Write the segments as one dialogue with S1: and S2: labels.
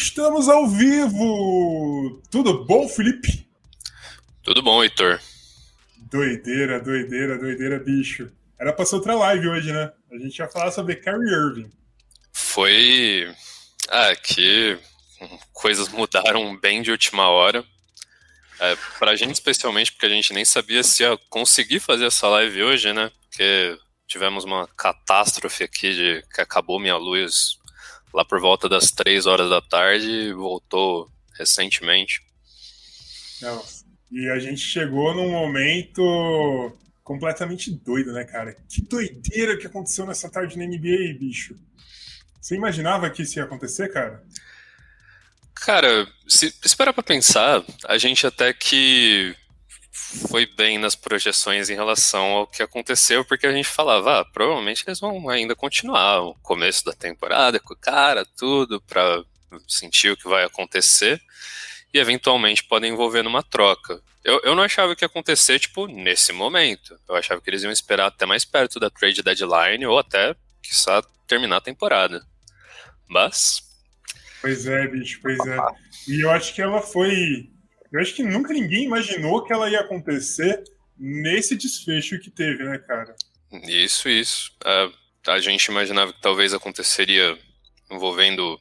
S1: Estamos ao vivo! Tudo bom, Felipe?
S2: Tudo bom, Heitor.
S1: Doideira, doideira, doideira, bicho. Era pra ser outra live hoje, né? A gente ia falar sobre Kyrie Irving.
S2: Foi. Ah, que coisas mudaram bem de última hora. É, pra gente, especialmente, porque a gente nem sabia se ia conseguir fazer essa live hoje, né? Porque tivemos uma catástrofe aqui de que acabou minha luz lá por volta das três horas da tarde, voltou recentemente.
S1: Não. E a gente chegou num momento completamente doido, né, cara? Que doideira que aconteceu nessa tarde na NBA, bicho. Você imaginava que isso ia acontecer, cara?
S2: Cara, se esperar pra pensar, a gente até que foi bem nas projeções em relação ao que aconteceu, porque a gente falava, ah, provavelmente eles vão ainda continuar o começo da temporada com o cara, tudo, para sentir o que vai acontecer, e eventualmente podem envolver numa troca. Eu, eu não achava que ia acontecer, tipo, nesse momento. Eu achava que eles iam esperar até mais perto da trade deadline, ou até, quiçá, terminar a temporada. Mas...
S1: Pois é, bicho, pois é. E eu acho que ela foi eu acho que nunca ninguém imaginou que ela ia acontecer nesse desfecho que teve, né, cara?
S2: Isso, isso. A, a gente imaginava que talvez aconteceria envolvendo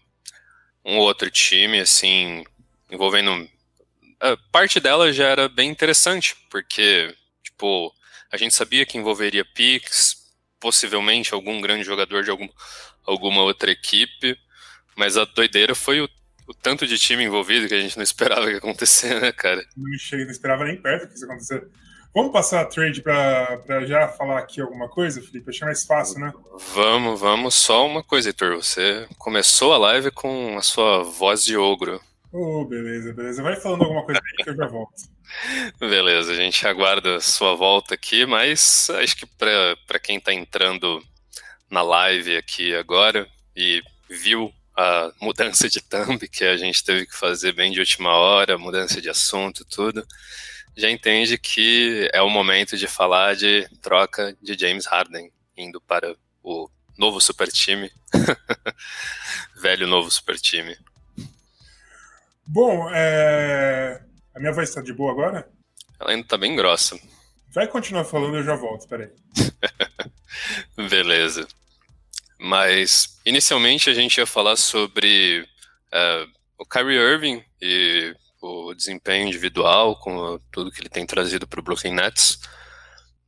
S2: um outro time, assim, envolvendo. A parte dela já era bem interessante, porque, tipo, a gente sabia que envolveria Pix, possivelmente algum grande jogador de algum, alguma outra equipe, mas a doideira foi o o tanto de time envolvido que a gente não esperava que acontecer, né, cara?
S1: Não, não esperava nem perto que isso acontecesse. Vamos passar a trade para já falar aqui alguma coisa, Felipe? Acho mais fácil, né?
S2: Vamos, vamos. Só uma coisa, Heitor. Você começou a live com a sua voz de ogro.
S1: Oh, beleza, beleza. Vai falando alguma coisa aí que eu já volto.
S2: Beleza, a gente aguarda a sua volta aqui, mas acho que para quem está entrando na live aqui agora e viu a mudança de thumb que a gente teve que fazer bem de última hora, mudança de assunto, tudo, já entende que é o momento de falar de troca de James Harden indo para o novo super time. Velho novo super time.
S1: Bom, é... a minha voz está de boa agora?
S2: Ela ainda está bem grossa.
S1: Vai continuar falando, eu já volto, peraí.
S2: Beleza. Mas, inicialmente, a gente ia falar sobre uh, o Kyrie Irving e o desempenho individual, com tudo que ele tem trazido para o Brooklyn Nets,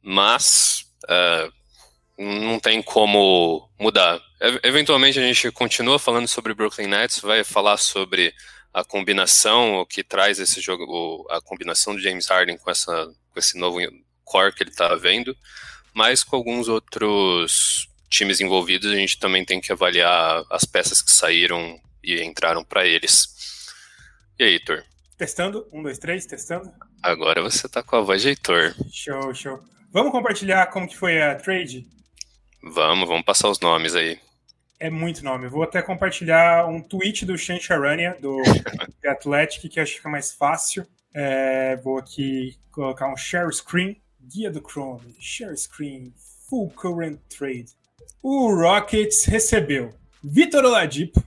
S2: mas uh, não tem como mudar. Eventualmente, a gente continua falando sobre Brooklyn Nets, vai falar sobre a combinação, o que traz esse jogo, a combinação do James Harden com, essa, com esse novo core que ele está vendo, mas com alguns outros times envolvidos, a gente também tem que avaliar as peças que saíram e entraram para eles. E aí, Heitor?
S1: Testando, um, dois, três, testando.
S2: Agora você tá com a voz de Heitor.
S1: Show, show. Vamos compartilhar como que foi a trade?
S2: Vamos, vamos passar os nomes aí.
S1: É muito nome. Vou até compartilhar um tweet do Shan Charania, do The Athletic, que acho que fica mais fácil. É, vou aqui colocar um share screen. Guia do Chrome, share screen, full current trade o Rockets recebeu Vitor Oladipo,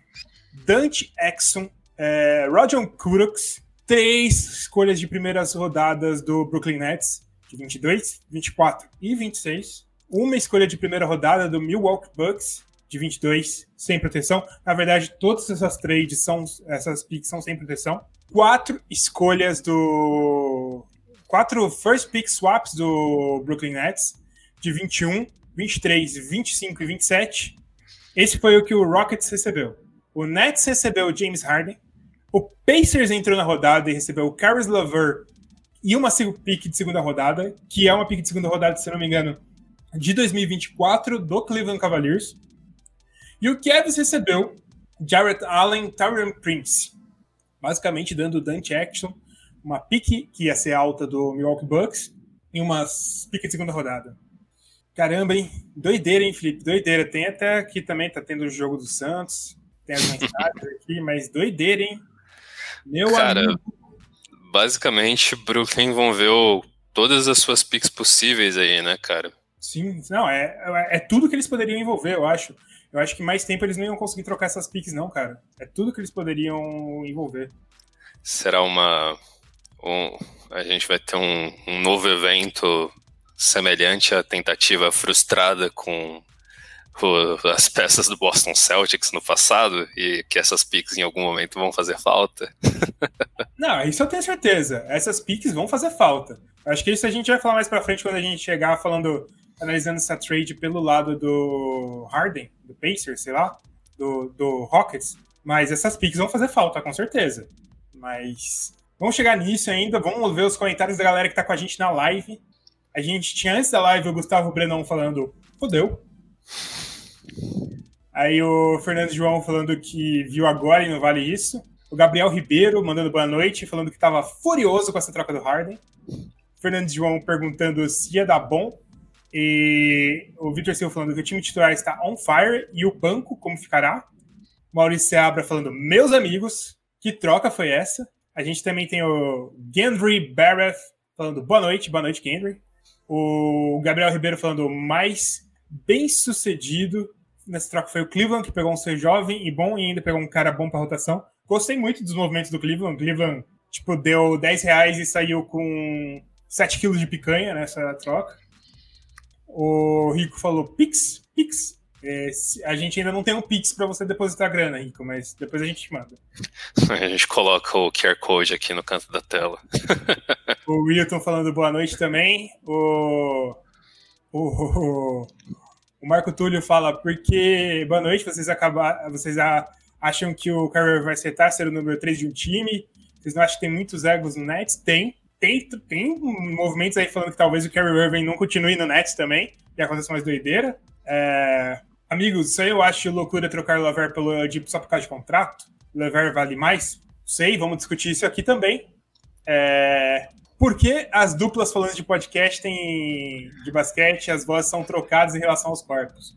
S1: Dante Exxon, é, Roger Kuroks, três escolhas de primeiras rodadas do Brooklyn Nets, de 22, 24 e 26. Uma escolha de primeira rodada do Milwaukee Bucks, de 22, sem proteção. Na verdade, todas essas trades são, essas picks são sem proteção. Quatro escolhas do. Quatro first pick swaps do Brooklyn Nets, de 21, 23, 25 e 27. Esse foi o que o Rockets recebeu. O Nets recebeu o James Harden. O Pacers entrou na rodada e recebeu o Caris LeVert e uma pick de segunda rodada, que é uma pick de segunda rodada, se não me engano, de 2024 do Cleveland Cavaliers. E o Cavs recebeu Jarrett Allen, Tyrion Prince, basicamente dando Dante Action, uma pick que ia ser alta do Milwaukee Bucks, e uma pick de segunda rodada. Caramba, hein? Doideira, hein, Felipe? Doideira. Tem até aqui também, tá tendo o jogo do Santos. Tem as mensagens aqui, mas doideira, hein?
S2: Meu Cara, amigo. basicamente, Brooklyn envolveu todas as suas picks possíveis aí, né, cara?
S1: Sim, não, é, é, é tudo que eles poderiam envolver, eu acho. eu acho que mais tempo eles não iam conseguir trocar essas picks, não, cara. É tudo que eles poderiam envolver.
S2: Será uma. Um, a gente vai ter um, um novo evento semelhante à tentativa frustrada com o, as peças do Boston Celtics no passado e que essas picks em algum momento vão fazer falta?
S1: Não, isso eu tenho certeza. Essas picks vão fazer falta. Acho que isso a gente vai falar mais pra frente quando a gente chegar falando, analisando essa trade pelo lado do Harden, do Pacers, sei lá, do, do Rockets. Mas essas picks vão fazer falta, com certeza. Mas vamos chegar nisso ainda. Vamos ver os comentários da galera que tá com a gente na live. A gente tinha antes da live o Gustavo Brenão falando, fodeu. Aí o Fernando João falando que viu agora e não vale isso. O Gabriel Ribeiro mandando boa noite, falando que estava furioso com essa troca do Harden. Fernando João perguntando se ia dar bom. E o Victor Silva falando que o time titular está on fire e o banco como ficará. Maurício Seabra falando, meus amigos, que troca foi essa? A gente também tem o Gendry Barrett falando boa noite, boa noite, Gendry. O Gabriel Ribeiro falando mais bem sucedido nessa troca foi o Cleveland, que pegou um ser jovem e bom e ainda pegou um cara bom para rotação. Gostei muito dos movimentos do Cleveland. Cleveland, tipo, deu 10 reais e saiu com 7 quilos de picanha nessa troca. O Rico falou Pix, Pix. É, a gente ainda não tem um Pix para você depositar grana, Rico, mas depois a gente te manda.
S2: A gente coloca o QR Code aqui no canto da tela.
S1: o Wilton falando boa noite também. O, o, o Marco Túlio fala, porque boa noite, vocês acabaram. Vocês acham que o Kyrie vai acertar ser o número 3 de um time? Vocês não acham que tem muitos egos no Nets? Tem tem, tem movimentos aí falando que talvez o Kerry Irving não continue no Nets também, e aconteça mais doideira. É, amigos, isso aí eu acho loucura trocar o Lever pelo Edip só por causa de contrato. Lever vale mais? Sei, vamos discutir isso aqui também. É, por que as duplas falando de podcast tem, de basquete, as vozes são trocadas em relação aos corpos?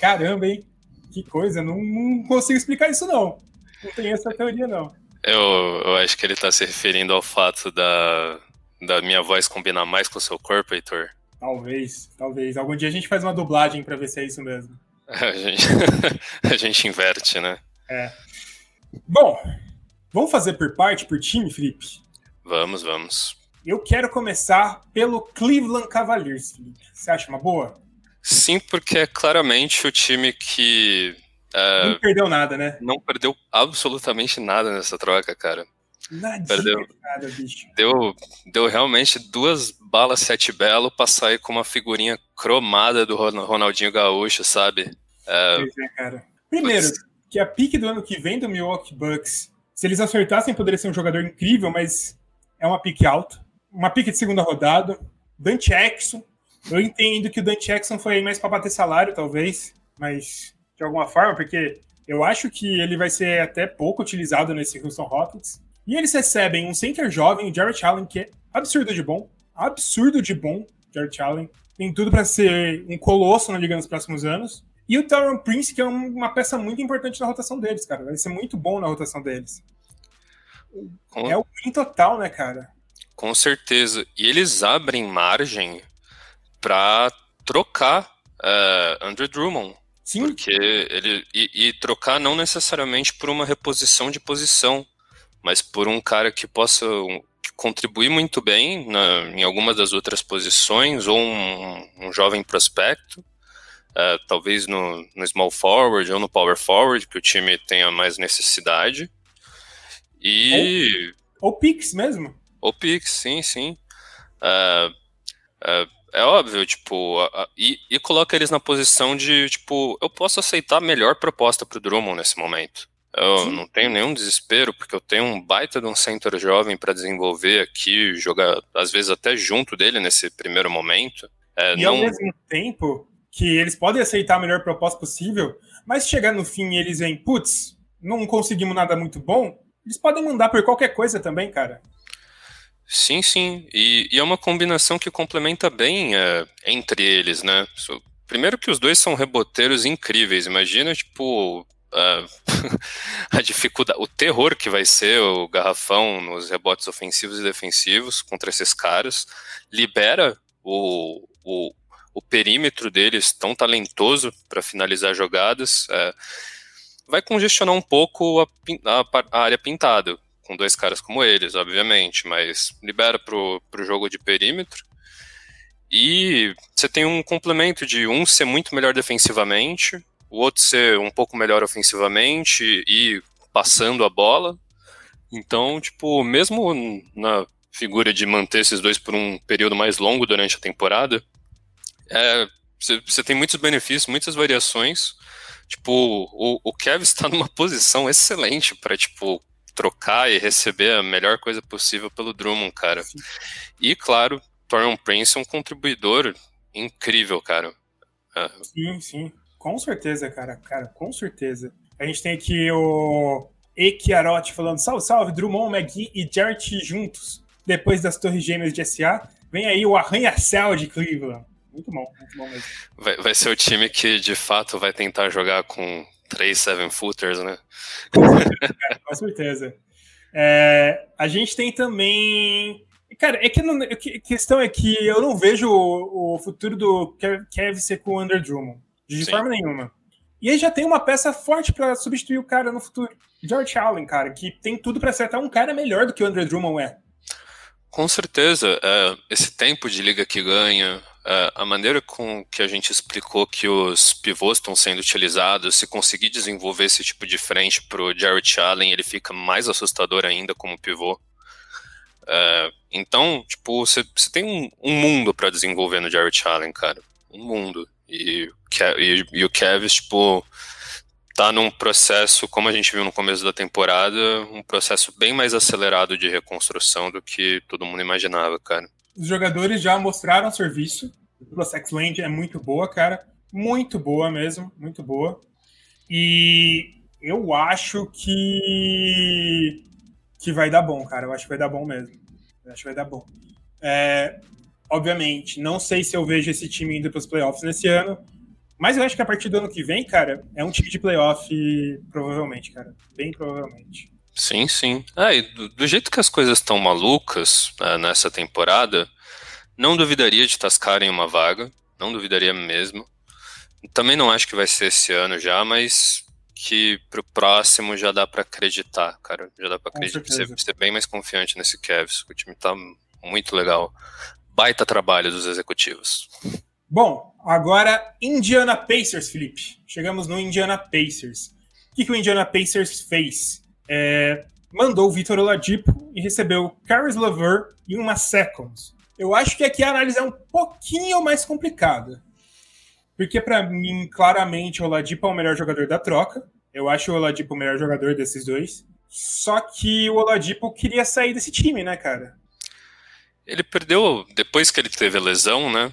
S1: Caramba, hein? Que coisa, não, não consigo explicar isso não. Não tem essa teoria não.
S2: Eu, eu acho que ele tá se referindo ao fato da, da minha voz combinar mais com o seu corpo, Heitor.
S1: Talvez, talvez. Algum dia a gente faz uma dublagem para ver se é isso mesmo.
S2: A gente, a gente inverte, né?
S1: É. Bom, vamos fazer por parte, por time, Felipe?
S2: Vamos, vamos.
S1: Eu quero começar pelo Cleveland Cavaliers, Felipe. Você acha uma boa?
S2: Sim, porque é claramente o time que
S1: Uh, não perdeu nada, né?
S2: Não perdeu absolutamente nada nessa troca, cara.
S1: Nadinha, perdeu, nada, bicho.
S2: Deu, deu realmente duas balas sete belo pra sair com uma figurinha cromada do Ronaldinho Gaúcho, sabe?
S1: Uh, pois é, cara. Primeiro, que a pique do ano que vem do Milwaukee Bucks, se eles acertassem, poderia ser um jogador incrível, mas é uma pique alta. Uma pique de segunda rodada. Dante Jackson. Eu entendo que o Dante Jackson foi aí mais pra bater salário, talvez, mas de alguma forma, porque eu acho que ele vai ser até pouco utilizado nesse Houston Rockets. E eles recebem um center jovem, o Jarrett Allen, que é absurdo de bom. Absurdo de bom, Jarrett Allen. Tem tudo para ser um colosso na liga nos próximos anos. E o Tyron Prince, que é uma peça muito importante na rotação deles, cara. Vai ser muito bom na rotação deles. Com... É o win total, né, cara?
S2: Com certeza. E eles abrem margem para trocar uh, Andrew Drummond Sim. Porque ele. E, e, trocar não necessariamente por uma reposição de posição, mas por um cara que possa que contribuir muito bem na, em alguma das outras posições, ou um, um jovem prospecto, uh, talvez no, no small forward ou no power forward, que o time tenha mais necessidade. E.
S1: Ou, ou Pix mesmo.
S2: Ou Pix, sim, sim. Uh, uh, é óbvio, tipo, a, a, e, e coloca eles na posição de, tipo, eu posso aceitar a melhor proposta pro Drummond nesse momento. Eu Sim. não tenho nenhum desespero, porque eu tenho um baita de um center jovem para desenvolver aqui, jogar, às vezes, até junto dele nesse primeiro momento.
S1: É, e não... ao mesmo tempo que eles podem aceitar a melhor proposta possível, mas chegar no fim e eles veem, putz, não conseguimos nada muito bom, eles podem mandar por qualquer coisa também, cara.
S2: Sim, sim. E, e, é uma combinação que complementa bem é, entre eles, né? Primeiro que os dois são reboteiros incríveis. Imagina, tipo, a, a dificuldade, o terror que vai ser o garrafão nos rebotes ofensivos e defensivos contra esses caras. Libera o, o, o perímetro deles tão talentoso para finalizar jogadas, é, vai congestionar um pouco a, a, a, área pintada, com dois caras como eles, obviamente, mas libera para o jogo de perímetro. E você tem um complemento de um ser muito melhor defensivamente, o outro ser um pouco melhor ofensivamente e passando a bola. Então, tipo, mesmo na figura de manter esses dois por um período mais longo durante a temporada, é, você tem muitos benefícios, muitas variações. Tipo, o, o Kev está numa posição excelente para tipo trocar e receber a melhor coisa possível pelo Drummond, cara. Sim. E claro, Torian Prince é um contribuidor incrível, cara.
S1: É. Sim, sim. Com certeza, cara. Cara, com certeza. A gente tem aqui o Ekiarote falando: salve, salve, Drummond, McGee e Jarrett juntos. Depois das Torres Gêmeas de SA, vem aí o arranha-céu de Cleveland. Muito bom, muito bom mesmo.
S2: Vai, vai ser o time que de fato vai tentar jogar com três seven footers, né?
S1: Com certeza. com certeza. É, a gente tem também. Cara, é que não, a questão é que eu não vejo o, o futuro do Kev ser com o Under Drummond, de Sim. forma nenhuma. E aí já tem uma peça forte para substituir o cara no futuro. George Allen, cara, que tem tudo para acertar um cara melhor do que o Andrew Drummond é.
S2: Com certeza. É, esse tempo de liga que ganha, é, a maneira com que a gente explicou que os pivôs estão sendo utilizados, se conseguir desenvolver esse tipo de frente para o Jarrett Allen, ele fica mais assustador ainda como pivô. É, então, tipo, você tem um, um mundo para desenvolver no Jarrett Allen, cara. Um mundo. E, e, e o Kevin, tipo, tá num processo, como a gente viu no começo da temporada, um processo bem mais acelerado de reconstrução do que todo mundo imaginava, cara.
S1: Os jogadores já mostraram serviço. A Sex Land é muito boa, cara. Muito boa mesmo, muito boa. E eu acho que que vai dar bom, cara. Eu acho que vai dar bom mesmo. Eu acho que vai dar bom. É, obviamente, não sei se eu vejo esse time indo para os playoffs nesse ano, mas eu acho que a partir do ano que vem, cara, é um time de playoff, provavelmente, cara. Bem provavelmente.
S2: Sim, sim. Ah, e do, do jeito que as coisas estão malucas né, nessa temporada, não duvidaria de tascarem uma vaga, não duvidaria mesmo. Também não acho que vai ser esse ano já, mas que pro próximo já dá para acreditar, cara. Já dá para acreditar, ser, ser, bem mais confiante nesse Cavs. O time tá muito legal. Baita trabalho dos executivos.
S1: Bom, agora Indiana Pacers, Felipe. Chegamos no Indiana Pacers. O que, que o Indiana Pacers fez? é, mandou o Vitor Oladipo e recebeu Caris Lever e uma Seconds. Eu acho que aqui a análise é um pouquinho mais complicada. Porque, para mim, claramente, o Oladipo é o melhor jogador da troca. Eu acho o Oladipo o melhor jogador desses dois. Só que o Oladipo queria sair desse time, né, cara?
S2: Ele perdeu, depois que ele teve a lesão, né?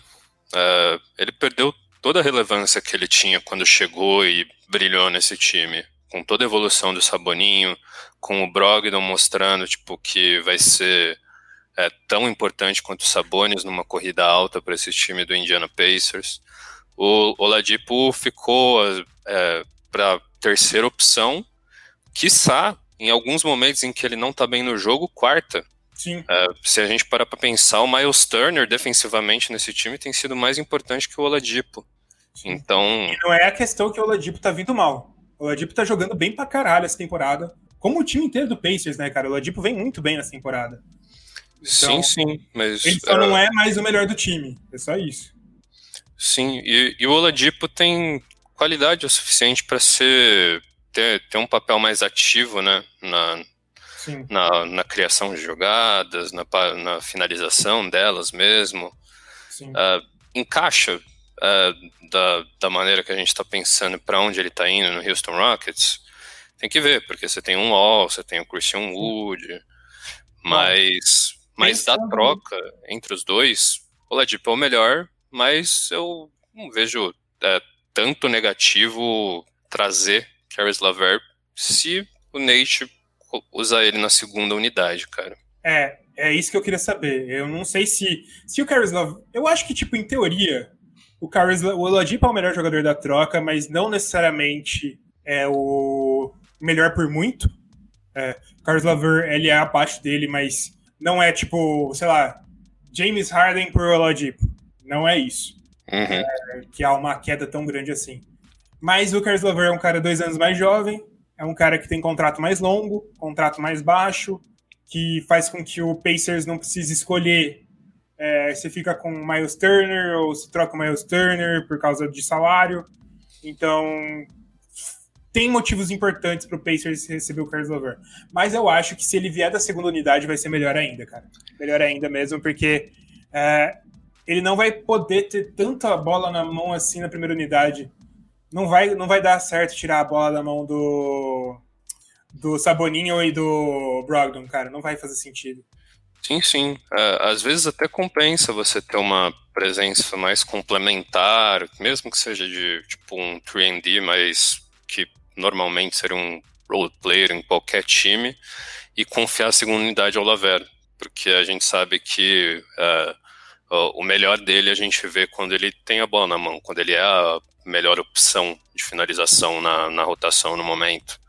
S2: Uh, ele perdeu toda a relevância que ele tinha quando chegou e brilhou nesse time com toda a evolução do Saboninho, com o Brogdon mostrando tipo que vai ser é, tão importante quanto o Sabonis numa corrida alta para esse time do Indiana Pacers. O Oladipo ficou é, para terceira opção, quiçá em alguns momentos em que ele não está bem no jogo, quarta.
S1: Sim.
S2: É, se a gente parar para pensar, o Miles Turner defensivamente nesse time tem sido mais importante que o Oladipo. Sim. Então.
S1: E não é a questão que o Oladipo tá vindo mal. O Oladipo tá jogando bem pra caralho essa temporada. Como o time inteiro do Pacers, né, cara? O Oladipo vem muito bem nessa temporada.
S2: Então, sim, sim. Mas,
S1: ele só uh... não é mais o melhor do time. É só isso.
S2: Sim, e, e o Oladipo tem qualidade o suficiente para ser ter, ter um papel mais ativo, né? Na, na, na, criação de jogadas, na, na finalização delas mesmo. Uh, encaixa uh, da, da maneira que a gente está pensando para onde ele está indo no Houston Rockets, tem que ver, porque você tem um Wall, você tem o Christian Wood, mas, mas da troca entre os dois, o Ladipo é o melhor, mas eu não vejo é, tanto negativo trazer Caris Laver se o Nate usar ele na segunda unidade, cara.
S1: É, é isso que eu queria saber. Eu não sei se se o Caris Love, eu acho que tipo em teoria o Caris, o Oladipo é o melhor jogador da troca, mas não necessariamente é o melhor por muito. É, o Caris Laver, ele é abaixo dele, mas não é tipo, sei lá, James Harden por Oladipo. Não é isso.
S2: uhum. é,
S1: que há uma queda tão grande assim. Mas o Caris LeVert é um cara dois anos mais jovem, é um cara que tem contrato mais longo, contrato mais baixo, que faz com que o Pacers não precise escolher é, se fica com o Miles Turner ou se troca o Miles Turner por causa de salário. Então, tem motivos importantes para o Pacers receber o Carlos LeVert. Mas eu acho que se ele vier da segunda unidade vai ser melhor ainda, cara. Melhor ainda mesmo, porque é, ele não vai poder ter tanta bola na mão assim na primeira unidade. Não vai, não vai dar certo tirar a bola da mão do, do Saboninho e do Brogdon, cara. Não vai fazer sentido.
S2: Sim, sim. É, às vezes até compensa você ter uma presença mais complementar, mesmo que seja de tipo um 3D, mas que normalmente seria um role player em qualquer time, e confiar a segunda unidade ao Laver, porque a gente sabe que uh, o melhor dele a gente vê quando ele tem a bola na mão, quando ele é a melhor opção de finalização na, na rotação no momento.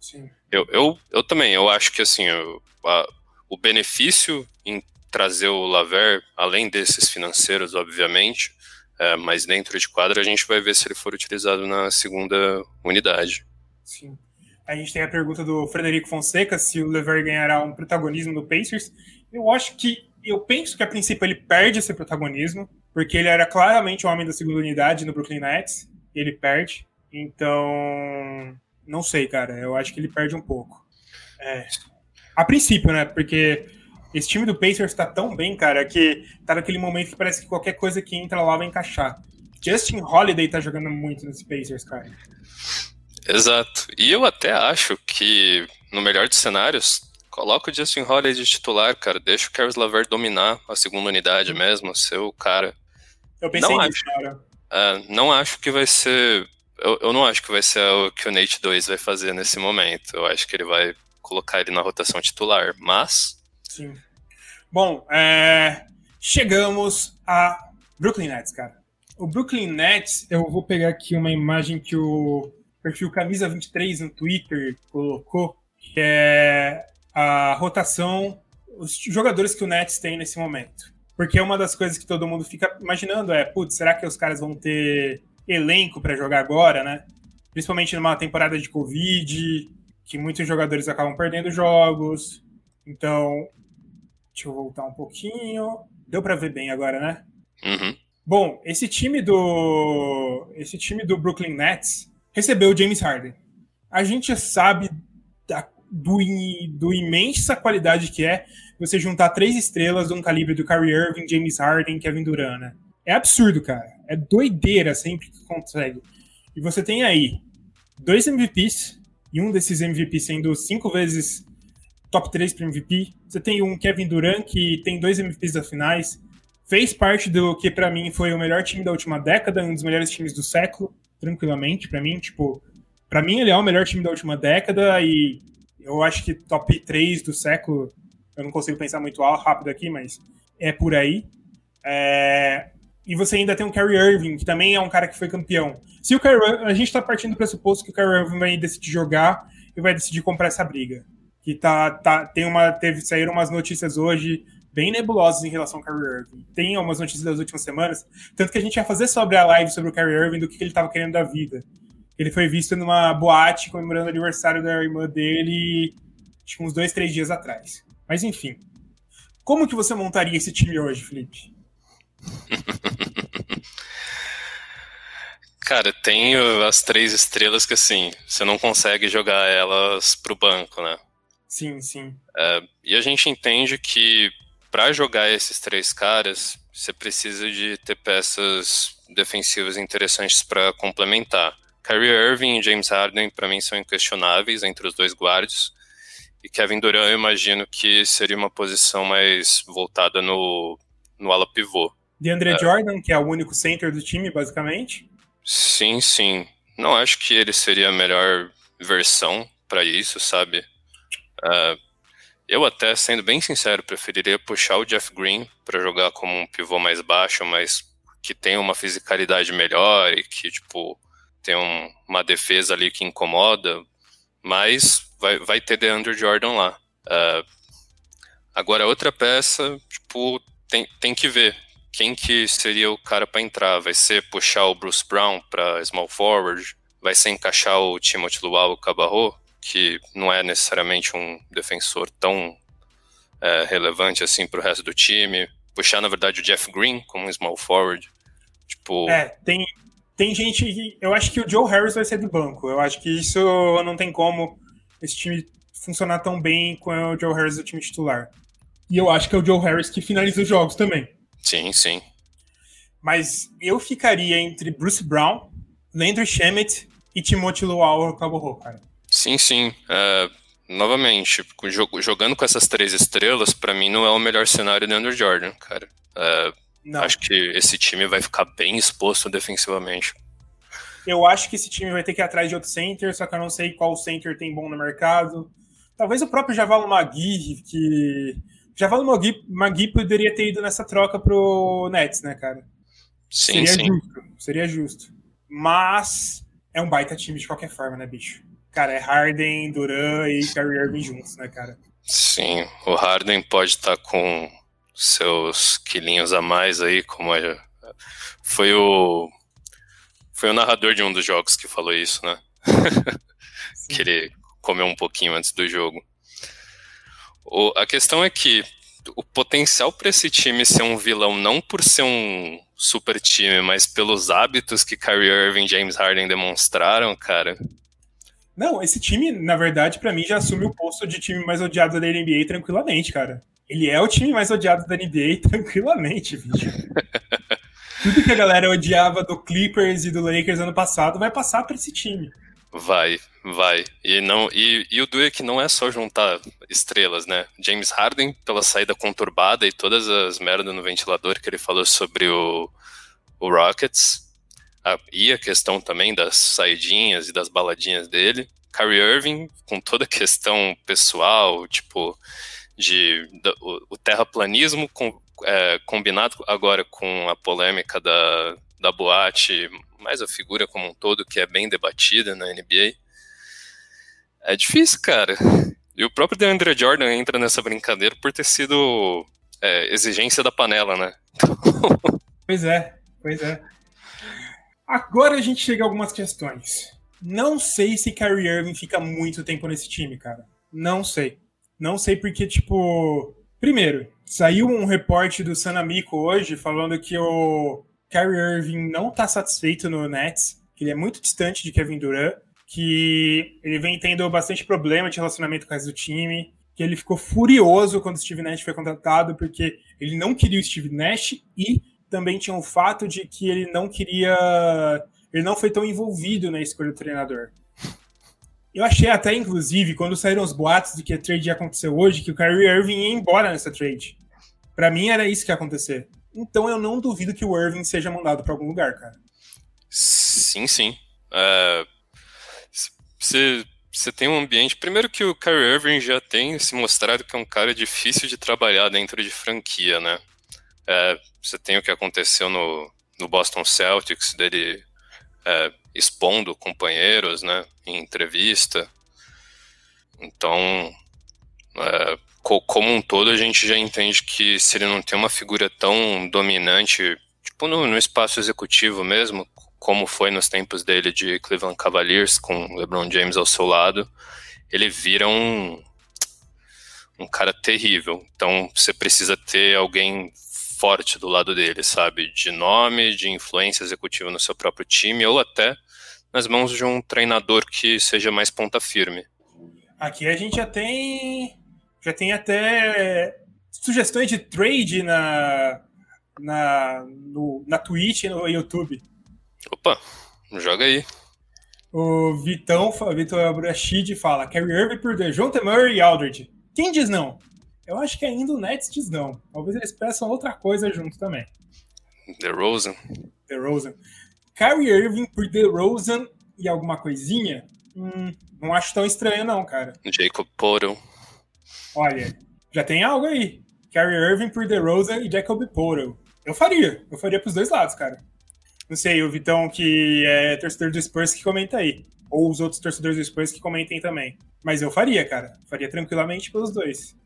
S2: Sim. Eu, eu, eu também, eu acho que assim, eu, a, o benefício em trazer o Laver, além desses financeiros, obviamente, é, mas dentro de quadra a gente vai ver se ele for utilizado na segunda unidade.
S1: Sim. A gente tem a pergunta do Frederico Fonseca se o Lever ganhará um protagonismo no Pacers. Eu acho que eu penso que a princípio ele perde esse protagonismo, porque ele era claramente o homem da segunda unidade no Brooklyn Nets, e ele perde. Então, não sei, cara. Eu acho que ele perde um pouco. É. A princípio, né? Porque esse time do Pacers tá tão bem, cara, que tá naquele momento que parece que qualquer coisa que entra lá vai encaixar. Justin Holiday tá jogando muito nesse Pacers, cara.
S2: Exato. E eu até acho que, no melhor dos cenários, coloca o Justin Holiday de titular, cara. Deixa o Caris LeVert dominar a segunda unidade mesmo, ser o cara.
S1: Eu pensei não nisso, acho, cara.
S2: É, não acho que vai ser. Eu, eu não acho que vai ser o que o Nate 2 vai fazer nesse momento. Eu acho que ele vai colocar ele na rotação titular, mas
S1: Sim. Bom, é... chegamos a Brooklyn Nets, cara. O Brooklyn Nets, eu vou pegar aqui uma imagem que o perfil Camisa 23 no Twitter colocou, que é a rotação, os jogadores que o Nets tem nesse momento. Porque uma das coisas que todo mundo fica imaginando é, putz, será que os caras vão ter elenco para jogar agora, né? Principalmente numa temporada de Covid, que muitos jogadores acabam perdendo jogos. Então, Deixa eu voltar um pouquinho. Deu para ver bem agora, né?
S2: Uhum.
S1: Bom, esse time do esse time do Brooklyn Nets recebeu o James Harden. A gente sabe da, do, do imensa qualidade que é você juntar três estrelas de um calibre do Kyrie Irving, James Harden, Kevin Durant. Né? É absurdo, cara. É doideira sempre que consegue. E você tem aí dois MVPs, e um desses MVPs sendo cinco vezes top 3 para MVP. Você tem um Kevin Durant que tem dois MVPs das finais, fez parte do que para mim foi o melhor time da última década, um dos melhores times do século, tranquilamente para mim, tipo, para mim ele é o melhor time da última década e eu acho que top 3 do século, eu não consigo pensar muito rápido aqui, mas é por aí. É... E você ainda tem o Kyrie Irving, que também é um cara que foi campeão. Se o Kyrie, a gente está partindo do pressuposto que o Kyrie Irving vai decidir jogar e vai decidir comprar essa briga que tá, tá tem uma teve saíram umas notícias hoje bem nebulosas em relação ao Kyrie Irving. Tem algumas notícias das últimas semanas, tanto que a gente ia fazer sobre a live sobre o Kyrie Irving do que, que ele estava querendo da vida. Ele foi visto numa boate comemorando o aniversário da irmã dele, acho que uns dois, três dias atrás. Mas enfim, como que você montaria esse time hoje, Felipe?
S2: Cara, tem as três estrelas que assim, você não consegue jogar elas pro banco, né?
S1: Sim, sim.
S2: É, e a gente entende que para jogar esses três caras, você precisa de ter peças defensivas interessantes para complementar. Kyrie Irving e James Harden, para mim, são inquestionáveis entre os dois guardas. E Kevin Durant, eu imagino que seria uma posição mais voltada no, no ala pivô.
S1: De Andre é. Jordan, que é o único center do time, basicamente?
S2: Sim, sim. Não acho que ele seria a melhor versão para isso, sabe? Uh, eu até, sendo bem sincero, preferiria puxar o Jeff Green para jogar como um pivô mais baixo, mas que tem uma fisicalidade melhor e que, tipo, tem um, uma defesa ali que incomoda, mas vai, vai ter DeAndre Jordan lá. Uh, agora, outra peça, tipo, tem, tem que ver quem que seria o cara para entrar. Vai ser puxar o Bruce Brown para small forward? Vai ser encaixar o Timothy Luau Cabarro, que não é necessariamente um defensor tão é, relevante assim para o resto do time? Puxar, na verdade, o Jeff Green como small forward? Tipo...
S1: É, tem, tem gente que. Eu acho que o Joe Harris vai ser do banco. Eu acho que isso não tem como esse time funcionar tão bem com o Joe Harris do time titular. E eu acho que é o Joe Harris que finaliza os jogos também.
S2: Sim, sim.
S1: Mas eu ficaria entre Bruce Brown, Landry Shamet e Timothy Luau Caborro, cara.
S2: Sim, sim. Uh, novamente, jogando com essas três estrelas, para mim não é o melhor cenário do Andrew Jordan, cara. Uh, não. Acho que esse time vai ficar bem exposto defensivamente.
S1: Eu acho que esse time vai ter que ir atrás de outro center, só que eu não sei qual center tem bom no mercado. Talvez o próprio Javalo Magui, que. Javalo Magui, Magui poderia ter ido nessa troca pro Nets, né, cara?
S2: Sim,
S1: seria
S2: sim.
S1: justo. Seria justo. Mas é um baita time de qualquer forma, né, bicho? Cara, é Harden, Duran e Kyrie Irving juntos, né, cara?
S2: Sim, o Harden pode estar tá com seus quilinhos a mais aí, como é, foi o foi o narrador de um dos jogos que falou isso, né? que ele comeu um pouquinho antes do jogo. O, a questão é que o potencial para esse time ser um vilão não por ser um super time, mas pelos hábitos que Kyrie Irving e James Harden demonstraram, cara.
S1: Não, esse time, na verdade, para mim já assume o posto de time mais odiado da NBA tranquilamente, cara. Ele é o time mais odiado da NBA tranquilamente, bicho. Tudo que a galera odiava do Clippers e do Lakers ano passado vai passar para esse time.
S2: Vai, vai. E, não, e, e o Duke não é só juntar estrelas, né? James Harden, pela saída conturbada e todas as merdas no ventilador que ele falou sobre o, o Rockets, e a questão também das saidinhas e das baladinhas dele. Kyrie Irving, com toda a questão pessoal, tipo, de, o, o terraplanismo com, é, combinado agora com a polêmica da, da boate, mais a figura como um todo, que é bem debatida na NBA. É difícil, cara. E o próprio DeAndre Jordan entra nessa brincadeira por ter sido é, exigência da panela, né?
S1: pois é, pois é. Agora a gente chega a algumas questões. Não sei se Kyrie Irving fica muito tempo nesse time, cara. Não sei. Não sei porque, tipo. Primeiro, saiu um reporte do Sanamico hoje falando que o Kyrie Irving não tá satisfeito no Nets, que ele é muito distante de Kevin Durant, que ele vem tendo bastante problema de relacionamento com o resto do time, que ele ficou furioso quando o Steve Nash foi contratado, porque ele não queria o Steve Nash e também tinha o fato de que ele não queria. Ele não foi tão envolvido na escolha do treinador. Eu achei até, inclusive, quando saíram os boatos de que a trade ia acontecer hoje, que o Kyrie Irving ia embora nessa trade. Para mim era isso que ia acontecer. Então eu não duvido que o Irving seja mandado para algum lugar, cara.
S2: Sim, sim. Você uh, tem um ambiente. Primeiro que o Kyrie Irving já tem se mostrado que é um cara difícil de trabalhar dentro de franquia, né? Você uh, tem o que aconteceu no, no Boston Celtics, dele uh, expondo companheiros, né? em entrevista. Então, é, como um todo, a gente já entende que se ele não tem uma figura tão dominante, tipo no, no espaço executivo mesmo, como foi nos tempos dele de Cleveland Cavaliers, com LeBron James ao seu lado, ele vira um, um cara terrível. Então, você precisa ter alguém forte do lado dele, sabe? De nome, de influência executiva no seu próprio time, ou até nas mãos de um treinador que seja mais ponta firme.
S1: Aqui a gente já tem já tem até sugestões de trade na na no, na Twitch e no YouTube.
S2: Opa, joga aí.
S1: O Vitão, Vitor Abrachid fala: Carrie Irving por DeJounte Murray e Aldridge. Quem diz não? Eu acho que ainda o Nets diz não. Talvez eles peçam outra coisa junto também.
S2: The Rosen.
S1: The Rosen. Kyrie Irving por DeRozan e alguma coisinha, hum, não acho tão estranho não, cara.
S2: Jacob Porto.
S1: Olha, já tem algo aí. Kyrie Irving por DeRozan e Jacob Porto. Eu faria, eu faria pros dois lados, cara. Não sei, o Vitão que é torcedor do Spurs que comenta aí. Ou os outros torcedores do Spurs que comentem também. Mas eu faria, cara. Faria tranquilamente pelos dois.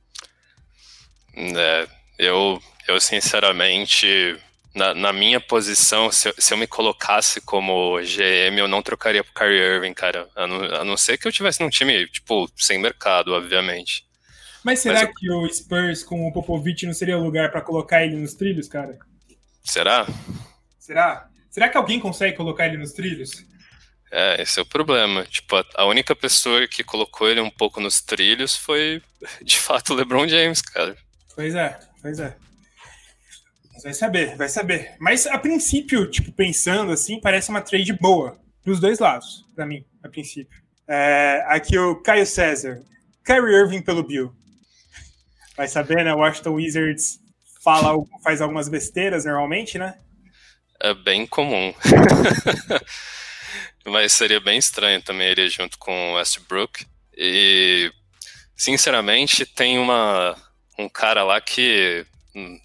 S2: É, eu, eu sinceramente na, na minha posição, se eu, se eu, me colocasse como GM, eu não trocaria pro Kyrie Irving, cara. A não, a não ser que eu tivesse num time, tipo, sem mercado, obviamente.
S1: Mas será Mas eu... que o Spurs com o Popovich não seria o lugar para colocar ele nos trilhos, cara?
S2: Será?
S1: Será? Será que alguém consegue colocar ele nos trilhos?
S2: É, esse é o problema. Tipo, a, a única pessoa que colocou ele um pouco nos trilhos foi, de fato, o LeBron James, cara.
S1: Pois é, pois é. Vai saber, vai saber. Mas a princípio, tipo, pensando assim, parece uma trade boa. Dos dois lados, para mim, a princípio. É, aqui o Caio César. Kyrie Irving pelo Bill. Vai saber, né? O Washington Wizards fala, faz algumas besteiras normalmente, né?
S2: É bem comum. Mas seria bem estranho também ele junto com o Westbrook. E, sinceramente, tem uma, um cara lá que. Um,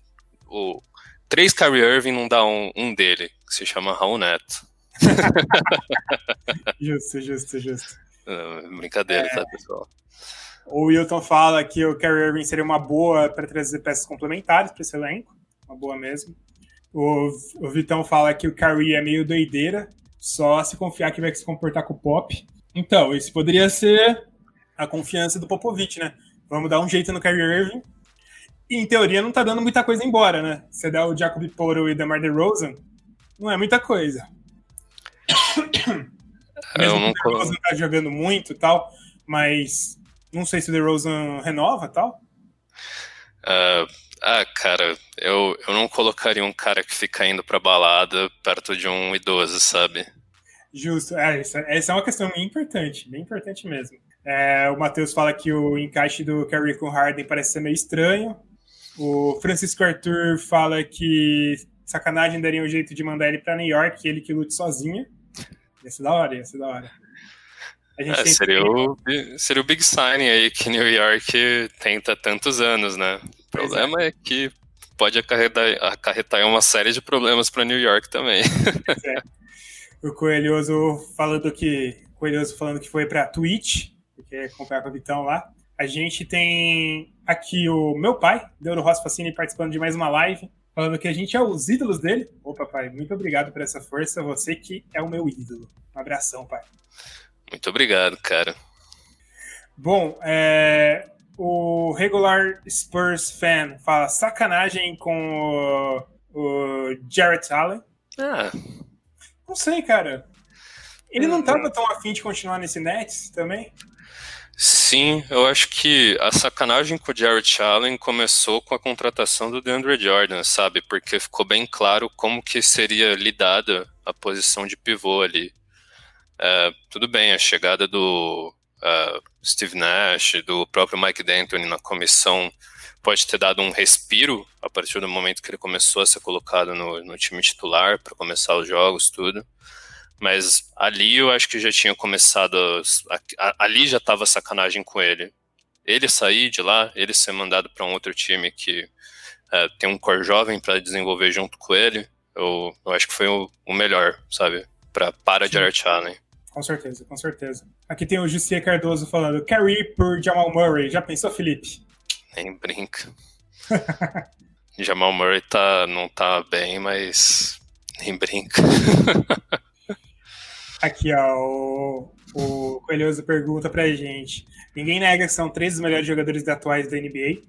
S2: o, três Kyrie Irving não dá um, um dele, que se chama Raul Neto.
S1: justo, justo, justo.
S2: brincadeira, é, tá, pessoal?
S1: O Wilton fala que o Kyrie Irving seria uma boa para trazer peças complementares para esse elenco, uma boa mesmo. O, o Vitão fala que o Kyrie é meio doideira, só se confiar que vai se comportar com o Pop. Então, isso poderia ser a confiança do Popovich, né? Vamos dar um jeito no Kyrie Irving e, em teoria, não tá dando muita coisa embora, né? Você dá o Jacob Poro e o DeMar DeRozan, não é muita coisa. Mesmo não... que o DeRozan tá jogando muito e tal, mas não sei se o DeRozan renova tal.
S2: Uh, ah, cara, eu, eu não colocaria um cara que fica indo pra balada perto de um idoso, sabe?
S1: Justo, é, essa, essa é uma questão bem importante, bem importante mesmo. É, o Matheus fala que o encaixe do Curry com Harden parece ser meio estranho. O Francisco Arthur fala que sacanagem daria um jeito de mandar ele para New York, ele que lute sozinho. Ia ser da hora, ia ser da hora.
S2: É, seria, o, seria o big sign aí que New York tenta há tantos anos, né? O problema é. é. que pode acarretar, acarretar uma série de problemas para New York também.
S1: É. O Coelhoso falando que Coelhoso falando que foi para Twitch, porque acompanhar com o Vitão lá. A gente tem aqui o meu pai, Deuro Rossi Facini, participando de mais uma live, falando que a gente é os ídolos dele. Ô, papai, muito obrigado por essa força. Você que é o meu ídolo. Um abração, pai.
S2: Muito obrigado, cara.
S1: Bom, é, o regular Spurs fan fala sacanagem com o, o Jarrett Allen.
S2: Ah.
S1: Não sei, cara. Ele não estava tão afim de continuar nesse Nets também?
S2: Sim, eu acho que a sacanagem com o Jarrett Allen começou com a contratação do DeAndre Jordan, sabe? Porque ficou bem claro como que seria lidada a posição de pivô ali. É, tudo bem, a chegada do uh, Steve Nash, do próprio Mike D'Antoni na comissão pode ter dado um respiro a partir do momento que ele começou a ser colocado no, no time titular para começar os jogos, tudo. Mas ali eu acho que já tinha começado. A, a, ali já estava sacanagem com ele. Ele sair de lá, ele ser mandado para um outro time que uh, tem um core jovem para desenvolver junto com ele, eu, eu acho que foi o, o melhor, sabe? Pra, para Sim. Jared Allen.
S1: Com certeza, com certeza. Aqui tem o Jussier Cardoso falando: Carry por Jamal Murray. Já pensou, Felipe?
S2: Nem brinca. Jamal Murray tá, não tá bem, mas nem brinca.
S1: Aqui, ó, o, o Coelhoso pergunta pra gente. Ninguém nega que são três dos melhores jogadores atuais da NBA,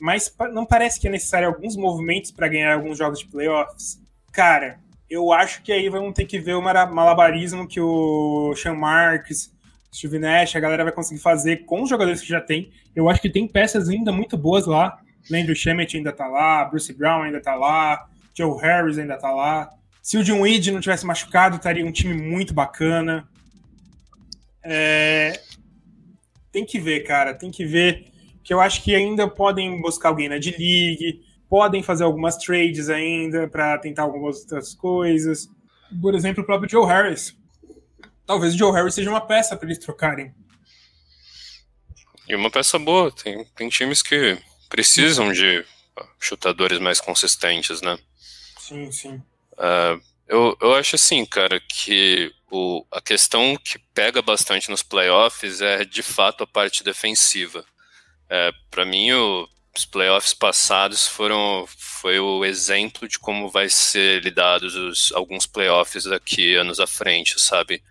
S1: mas não parece que é necessário alguns movimentos para ganhar alguns jogos de playoffs? Cara, eu acho que aí vamos ter que ver o malabarismo que o Sean Marks, Steve Nash, a galera vai conseguir fazer com os jogadores que já tem. Eu acho que tem peças ainda muito boas lá. Landry Shemet ainda tá lá, Bruce Brown ainda tá lá, Joe Harris ainda tá lá. Se o John Weed não tivesse machucado, estaria um time muito bacana. É... Tem que ver, cara, tem que ver. Que eu acho que ainda podem buscar alguém na D-League, podem fazer algumas trades ainda para tentar algumas outras coisas. Por exemplo, o próprio Joe Harris. Talvez o Joe Harris seja uma peça para eles trocarem.
S2: E uma peça boa. Tem, tem times que precisam de chutadores mais consistentes, né?
S1: Sim, sim.
S2: Uh, eu, eu acho assim, cara, que o, a questão que pega bastante nos playoffs é de fato a parte defensiva. É, para mim, o, os playoffs passados foram foi o exemplo de como vai ser lidados os, alguns playoffs daqui anos à frente, sabe?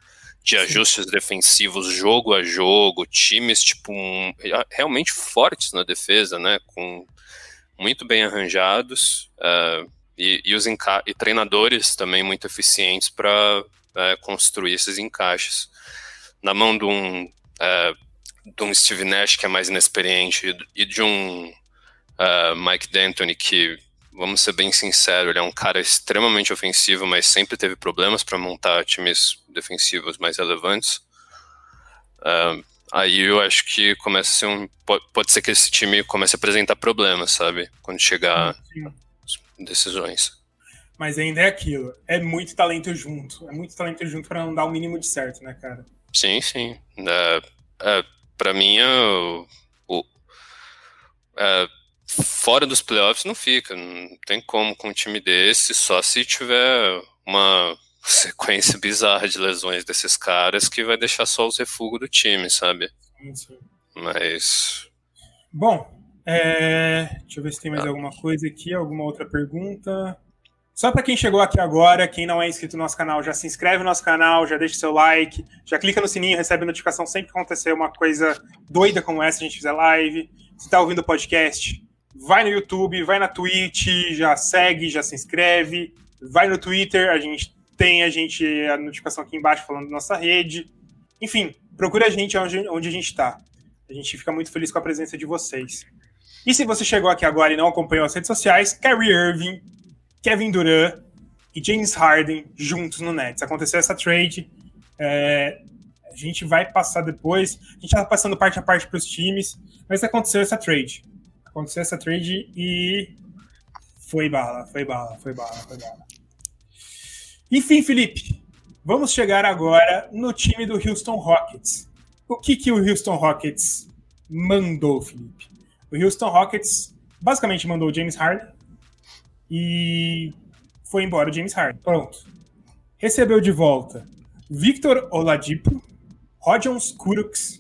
S2: De ajustes Sim. defensivos jogo a jogo, times tipo um, realmente fortes na defesa, né? Com muito bem arranjados uh, e, e, os e treinadores também muito eficientes para é, construir esses encaixes. Na mão de um, uh, de um Steve Nash que é mais inexperiente e de um uh, Mike D'Antoni, que, vamos ser bem sinceros, ele é um cara extremamente ofensivo, mas sempre teve problemas para montar times defensivos mais relevantes. Uh, aí eu acho que começa a ser um. Pode, pode, ser que esse time comece a apresentar problemas, sabe? Quando chegar decisões.
S1: Mas ainda é aquilo. É muito talento junto. É muito talento junto para não dar o mínimo de certo, né, cara?
S2: Sim, sim. Uh, uh, para mim, o, o, uh, fora dos playoffs não fica. Não tem como com um time desse, só se tiver uma sequência bizarra de lesões desses caras que vai deixar só os refugos do time, sabe? Sim, sim. Mas.
S1: Bom, é... deixa eu ver se tem mais alguma coisa aqui, alguma outra pergunta. Só para quem chegou aqui agora, quem não é inscrito no nosso canal, já se inscreve no nosso canal, já deixa seu like, já clica no sininho, recebe notificação sempre que acontecer uma coisa doida como essa, a gente fizer live. Se está ouvindo o podcast, vai no YouTube, vai na Twitch, já segue, já se inscreve, vai no Twitter, a gente tem a gente a notificação aqui embaixo falando da nossa rede. Enfim, procure a gente onde, onde a gente está. A gente fica muito feliz com a presença de vocês. E se você chegou aqui agora e não acompanhou as redes sociais, Kyrie Irving, Kevin Durant e James Harden juntos no Nets. Aconteceu essa trade. É, a gente vai passar depois. A gente está passando parte a parte para os times, mas aconteceu essa trade aconteceu essa trade e foi bala, foi bala, foi bala, foi bala. Enfim, Felipe, vamos chegar agora no time do Houston Rockets. O que, que o Houston Rockets mandou, Felipe? O Houston Rockets basicamente mandou o James Harden e foi embora o James Harden. Pronto. Recebeu de volta Victor Oladipo, Rodion Kuruks,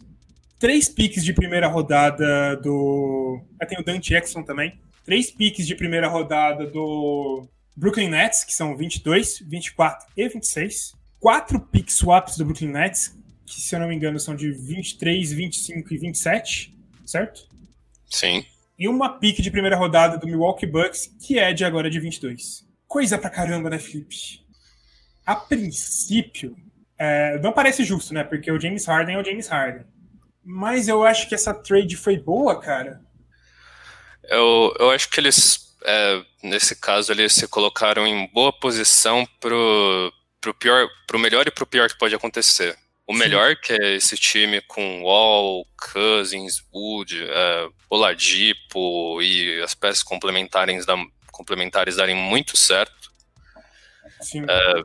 S1: três piques de primeira rodada do. Ah, tem o Dante Exxon também. Três piques de primeira rodada do Brooklyn Nets, que são 22, 24 e 26. Quatro pick swaps do Brooklyn Nets, que se eu não me engano são de 23, 25 e 27, certo?
S2: Sim.
S1: E uma pique de primeira rodada do Milwaukee Bucks, que é de agora de 22. Coisa pra caramba, né, Felipe? A princípio, é, não parece justo, né? Porque o James Harden é o James Harden. Mas eu acho que essa trade foi boa, cara.
S2: Eu, eu acho que eles, é, nesse caso, eles se colocaram em boa posição pro, pro, pior, pro melhor e pro pior que pode acontecer. O Sim. melhor, que é esse time com Wall, Cousins, Wood, é, Oladipo e as peças complementares, da, complementares darem muito certo. Sim. É,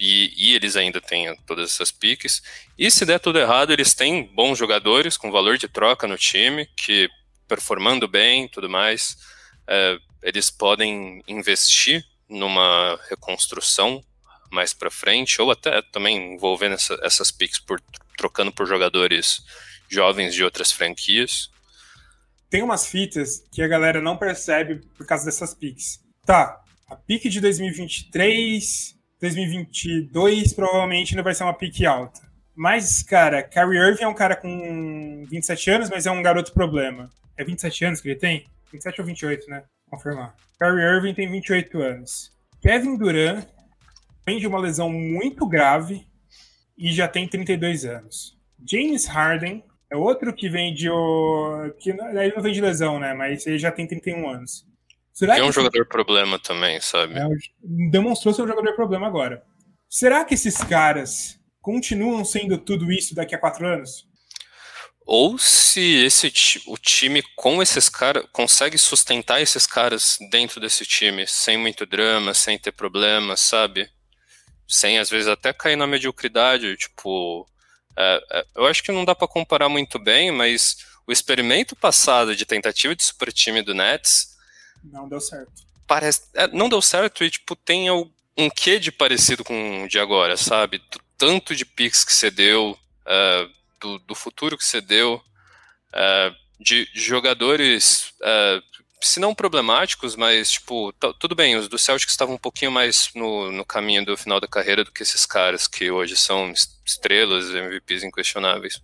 S2: e, e, eles ainda têm todas essas piques. E se der tudo errado, eles têm bons jogadores com valor de troca no time, que performando bem tudo mais, é, eles podem investir numa reconstrução mais para frente, ou até também envolvendo essa, essas piques por trocando por jogadores jovens de outras franquias.
S1: Tem umas fitas que a galera não percebe por causa dessas piques. Tá, a pique de 2023 2022 provavelmente não vai ser uma pique alta. Mas, cara, Kyrie Irving é um cara com 27 anos, mas é um garoto problema. É 27 anos que ele tem? 27 ou 28, né? Confirmar. Kyrie Irving tem 28 anos. Kevin Durant vem de uma lesão muito grave e já tem 32 anos. James Harden é outro que vem de. que ele não vem de lesão, né? Mas ele já tem 31 anos.
S2: Será é um jogador problema também, sabe? É,
S1: demonstrou ser um jogador problema agora. Será que esses caras continuam sendo tudo isso daqui a quatro anos?
S2: Ou se esse o time com esses caras consegue sustentar esses caras dentro desse time, sem muito drama, sem ter problemas, sabe? Sem às vezes até cair na mediocridade, tipo. É, é, eu acho que não dá para comparar muito bem, mas o experimento passado de tentativa de super time do Nets
S1: não deu certo.
S2: Parece, é, não deu certo e, tipo, tem um quê de parecido com o de agora, sabe? Do tanto de picks que você deu, uh, do, do, futuro que você deu, de, de, jogadores uh, se não problemáticos, mas, tipo, tudo bem, os do Celtics estavam um pouquinho mais no, no caminho do final da carreira do que esses caras que hoje são estrelas, MVPs inquestionáveis.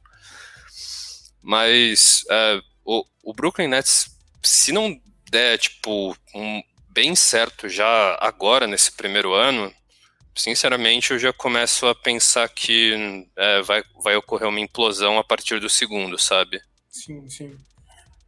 S2: Mas uh, o, o Brooklyn Nets, se não der, tipo, um, bem certo já agora, nesse primeiro ano, sinceramente eu já começo a pensar que é, vai, vai ocorrer uma implosão a partir do segundo, sabe?
S1: Sim, sim.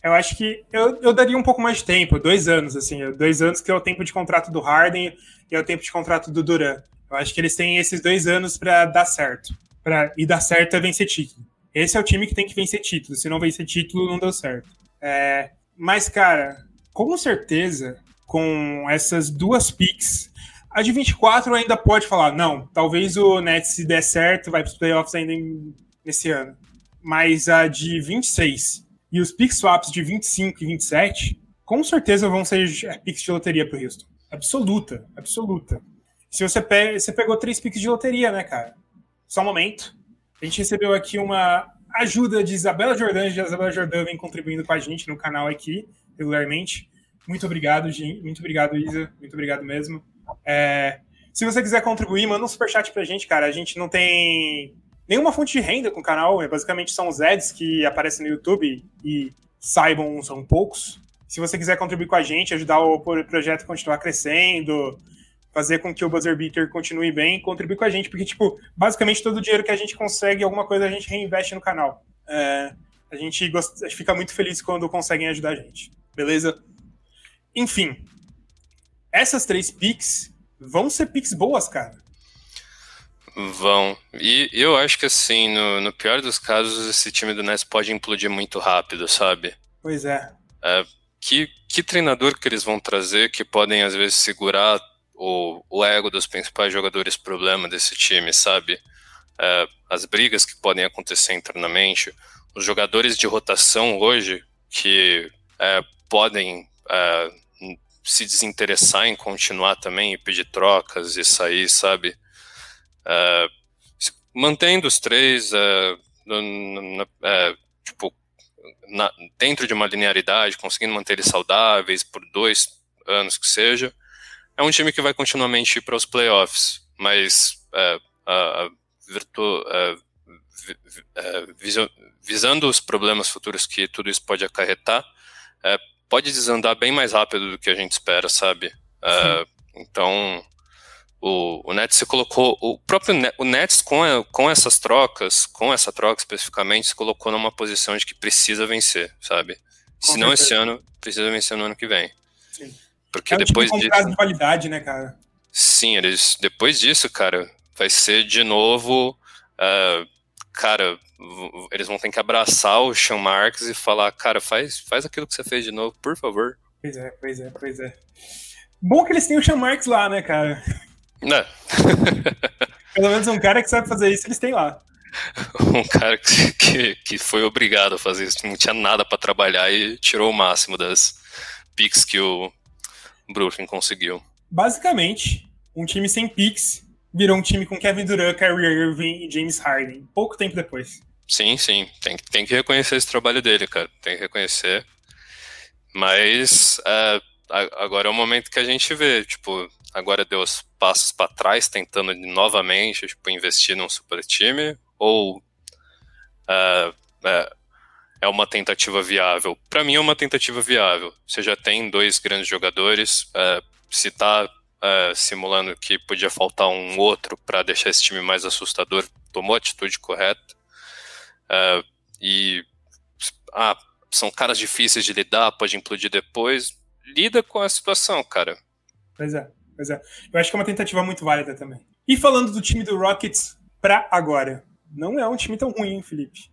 S1: Eu acho que eu, eu daria um pouco mais de tempo, dois anos, assim, dois anos que é o tempo de contrato do Harden e é o tempo de contrato do Duran. Eu acho que eles têm esses dois anos para dar certo. Pra, e dar certo é vencer título. Esse é o time que tem que vencer título. Se não vencer título, não deu certo. É, mas, cara, com certeza, com essas duas picks, a de 24 ainda pode falar, não, talvez o Nets, se der certo, vai para os playoffs ainda em, nesse ano. Mas a de 26 e os pick swaps de 25 e 27, com certeza vão ser picks de loteria para o Houston. Absoluta, absoluta. Se você, você pegou três picks de loteria, né, cara? Só um momento. A gente recebeu aqui uma ajuda de Isabela Jordan. De Isabela Jordan vem contribuindo com a gente no canal aqui, regularmente. Muito obrigado, Gin. Muito obrigado, Isa. Muito obrigado mesmo. É, se você quiser contribuir, manda um superchat pra gente, cara. A gente não tem nenhuma fonte de renda com o canal. É, basicamente são os ads que aparecem no YouTube e saibam, são poucos. Se você quiser contribuir com a gente, ajudar o projeto a continuar crescendo, fazer com que o Buzzer Beater continue bem, contribuir com a gente, porque, tipo, basicamente todo o dinheiro que a gente consegue, alguma coisa a gente reinveste no canal. É, a gente fica muito feliz quando conseguem ajudar a gente. Beleza? Enfim, essas três picks vão ser picks boas, cara.
S2: Vão. E eu acho que assim, no, no, pior dos casos, esse time do Nets pode implodir muito rápido, sabe?
S1: Pois é.
S2: é que, que treinador que eles vão trazer que podem, às vezes, segurar o, o ego dos principais jogadores problema desse time, sabe? É, as brigas que podem acontecer internamente, os jogadores de rotação hoje que é, podem é, se desinteressar em continuar também e pedir trocas e sair, sabe? Uh, mantendo os três uh, no, uh, tipo, na, dentro de uma linearidade, conseguindo manter eles saudáveis por dois anos que seja, é um time que vai continuamente ir para os playoffs, mas virtu, visando os problemas futuros que tudo isso pode acarretar, pode desandar bem mais rápido do que a gente espera, sabe? então, o, o Nets se colocou, o próprio o Nets com, a, com essas trocas, com essa troca especificamente, se colocou numa posição de que precisa vencer, sabe? Se não esse ano, precisa vencer no ano que vem. Sim. Porque é um depois
S1: tipo disso. de qualidade, né, cara?
S2: Sim, eles, depois disso, cara, vai ser de novo. Uh, cara, eles vão ter que abraçar o Sean Marks e falar, cara, faz, faz aquilo que você fez de novo, por favor.
S1: Pois é, pois é, pois é. Bom que eles têm o Sean Marks lá, né, cara?
S2: É.
S1: Pelo menos um cara que sabe fazer isso, eles têm lá.
S2: Um cara que, que, que foi obrigado a fazer isso, não tinha nada para trabalhar e tirou o máximo das picks que o Brooklyn conseguiu.
S1: Basicamente, um time sem picks virou um time com Kevin Durant, Kyrie Irving e James Harden, pouco tempo depois.
S2: Sim, sim, tem, tem que reconhecer esse trabalho dele, cara, tem que reconhecer. Mas uh, agora é o momento que a gente vê, tipo, agora deu os passos para trás, tentando novamente tipo, investir num super time, ou uh, é uma tentativa viável? Para mim é uma tentativa viável. Você já tem dois grandes jogadores, uh, se está simulando que podia faltar um outro para deixar esse time mais assustador, tomou a atitude correta. e ah, são caras difíceis de lidar, pode implodir depois. Lida com a situação, cara.
S1: Pois é. Pois é. Eu acho que é uma tentativa muito válida também. E falando do time do Rockets pra agora. Não é um time tão ruim, hein, Felipe?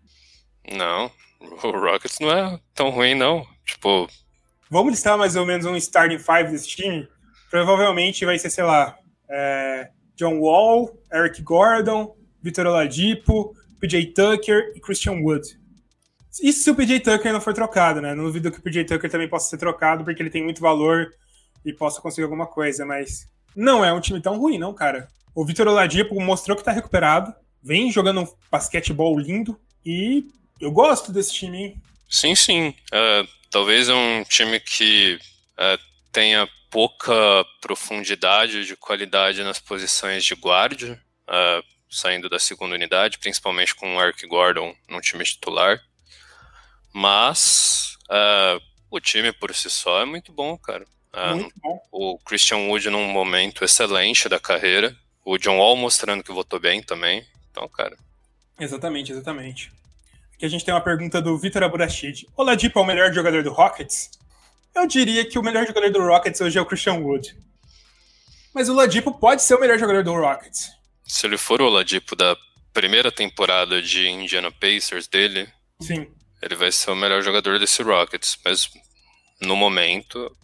S2: Não, o Rockets não é tão ruim, não. Tipo.
S1: Vamos listar mais ou menos um starting five desse time? Provavelmente vai ser, sei lá, é, John Wall, Eric Gordon, Vitor Oladipo, PJ Tucker e Christian Wood. Isso se o PJ Tucker não for trocado, né? Não duvido que o PJ Tucker também possa ser trocado, porque ele tem muito valor e possa conseguir alguma coisa, mas não é um time tão ruim, não, cara. O Vitor Oladipo mostrou que tá recuperado, vem jogando um basquetebol lindo e eu gosto desse time, hein?
S2: Sim, sim. Uh, talvez é um time que uh, tenha pouca profundidade de qualidade nas posições de guarda, uh, saindo da segunda unidade, principalmente com o Eric Gordon no time titular. Mas o time por si só é muito bom, cara.
S1: Bom.
S2: O Christian Wood num momento excelente da carreira. O John Wall mostrando que votou bem também. Então, cara.
S1: Exatamente, exatamente. Aqui a gente tem uma pergunta do Vitor Aburachid. O Ladipo é o melhor jogador do Rockets? Eu diria que o melhor jogador do Rockets hoje é o Christian Wood. Mas o Ladipo pode ser o melhor jogador do Rockets.
S2: Se ele for o Ladipo da primeira temporada de Indiana Pacers dele,
S1: Sim.
S2: ele vai ser o melhor jogador desse Rockets. Mas no momento,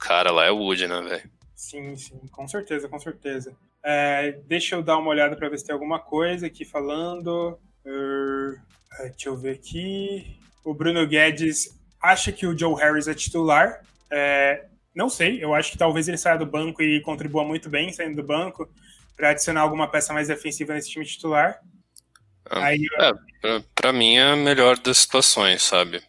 S2: cara lá é o Wood, né, velho?
S1: Sim, sim, com certeza, com certeza. É, deixa eu dar uma olhada para ver se tem alguma coisa aqui falando. Uh, deixa eu ver aqui. O Bruno Guedes acha que o Joe Harris é titular. É, não sei, eu acho que talvez ele saia do banco e contribua muito bem saindo do banco para adicionar alguma peça mais defensiva nesse time titular.
S2: Ah, Aí, é, pra, pra, mim é a melhor das situações, sabe?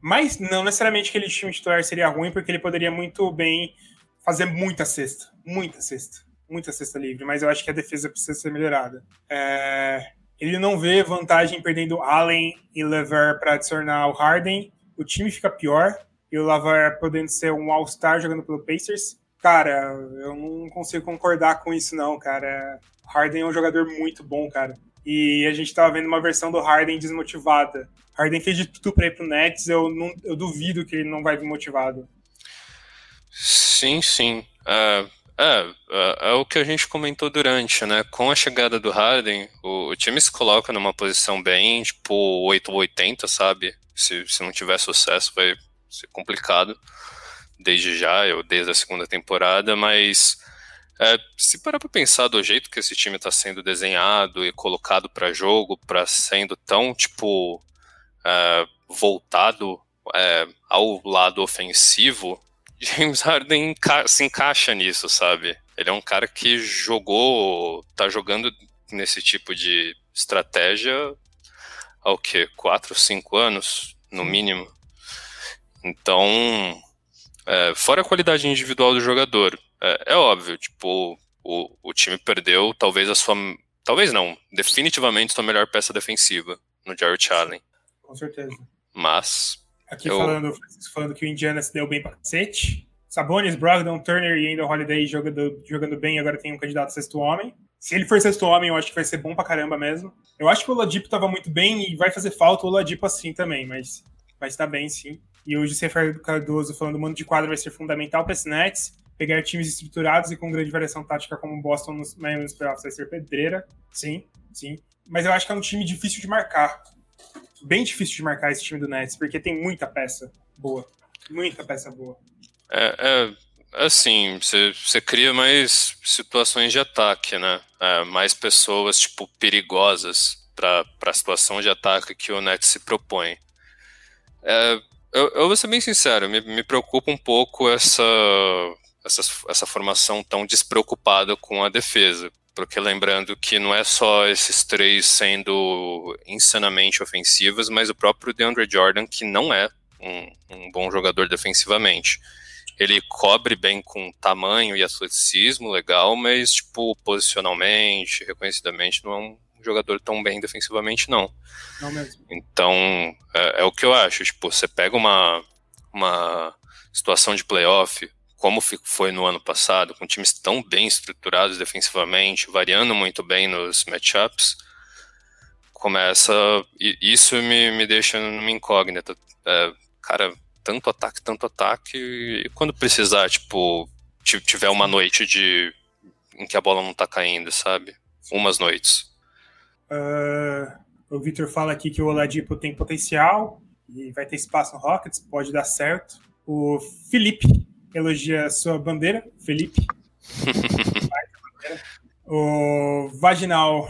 S1: Mas não necessariamente que aquele time titular seria ruim, porque ele poderia muito bem fazer muita cesta. Muita cesta. Muita cesta livre. Mas eu acho que a defesa precisa ser melhorada. É, ele não vê vantagem perdendo Allen e Lever para adicionar o Harden. O time fica pior. E o Lever podendo ser um All-Star jogando pelo Pacers. Cara, eu não consigo concordar com isso, não, cara. Harden é um jogador muito bom, cara. E a gente tava vendo uma versão do Harden desmotivada. Harden fez de tudo pra ir pro Nets, eu, não, eu duvido que ele não vai vir motivado.
S2: Sim, sim. Uh, é, é, o que a gente comentou durante, né? Com a chegada do Harden, o, o time se coloca numa posição bem, tipo, 8 ou 80, sabe? Se, se não tiver sucesso, vai ser complicado desde já, ou desde a segunda temporada, mas é, se parar para pensar do jeito que esse time está sendo desenhado e colocado para jogo, para sendo tão, tipo, é, voltado é, ao lado ofensivo, James Harden se encaixa nisso, sabe? Ele é um cara que jogou, tá jogando nesse tipo de estratégia há o quê? Quatro, cinco anos, no mínimo. Então, é, fora a qualidade individual do jogador, é, é óbvio, tipo, o, o time perdeu talvez a sua. Talvez não, definitivamente sua melhor peça defensiva no Jarrett Allen.
S1: Com certeza.
S2: Mas
S1: Aqui eu... falando, falando que o Indiana se deu bem pra cacete. Sabonis, Brogdon, Turner e ainda Holiday jogando, jogando bem, agora tem um candidato sexto homem. Se ele for sexto homem, eu acho que vai ser bom pra caramba mesmo. Eu acho que o Oladipo tava muito bem e vai fazer falta o Oladipo assim também, mas vai estar bem sim. E o José Cardoso falando o mando de quadro vai ser fundamental para esse Nets. Pegar times estruturados e com grande variação tática como o Boston nos Miami nos playoffs vai ser pedreira. Sim, sim. Mas eu acho que é um time difícil de marcar bem difícil de marcar esse time do Nets, porque tem muita peça boa. Muita peça boa.
S2: É, é assim, você cria mais situações de ataque, né? É, mais pessoas, tipo, perigosas para a situação de ataque que o Nets se propõe. É, eu, eu vou ser bem sincero, me, me preocupa um pouco essa, essa, essa formação tão despreocupada com a defesa. Porque lembrando que não é só esses três sendo insanamente ofensivos, mas o próprio DeAndre Jordan, que não é um, um bom jogador defensivamente. Ele cobre bem com tamanho e atleticismo, legal, mas, tipo, posicionalmente, reconhecidamente, não é um jogador tão bem defensivamente, não.
S1: Não mesmo.
S2: Então, é, é o que eu acho. Tipo, você pega uma, uma situação de playoff, como foi no ano passado, com times tão bem estruturados defensivamente, variando muito bem nos matchups, começa. Isso me, me deixa numa incógnita. É, cara, tanto ataque, tanto ataque, e quando precisar, tipo, tiver uma noite de em que a bola não tá caindo, sabe? Umas noites.
S1: Uh, o Victor fala aqui que o Oladipo tem potencial e vai ter espaço no Rockets, pode dar certo. O Felipe elogia sua bandeira, Felipe. o Vaginal.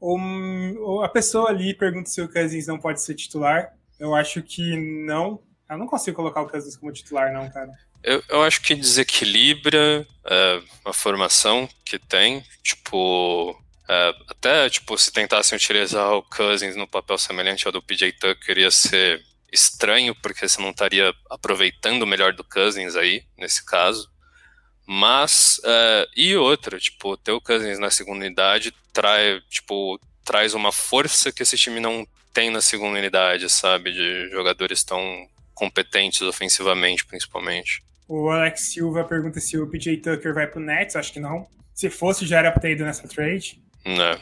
S1: O, a pessoa ali pergunta se o Cousins não pode ser titular. Eu acho que não. Eu não consigo colocar o Cousins como titular, não, cara.
S2: Eu, eu acho que desequilibra uh, a formação que tem. Tipo, É, até, tipo, se tentassem utilizar o Cousins no papel semelhante ao do PJ Tucker, ia ser estranho, porque você não estaria aproveitando o melhor do Cousins aí, nesse caso. Mas, é, e outra, tipo, ter o Cousins na segunda unidade trai, tipo, traz uma força que esse time não tem na segunda unidade, sabe? De jogadores tão competentes ofensivamente, principalmente.
S1: O Alex Silva pergunta se o PJ Tucker vai pro Nets, acho que não. Se fosse, já era pra ter ido nessa trade.
S2: Não.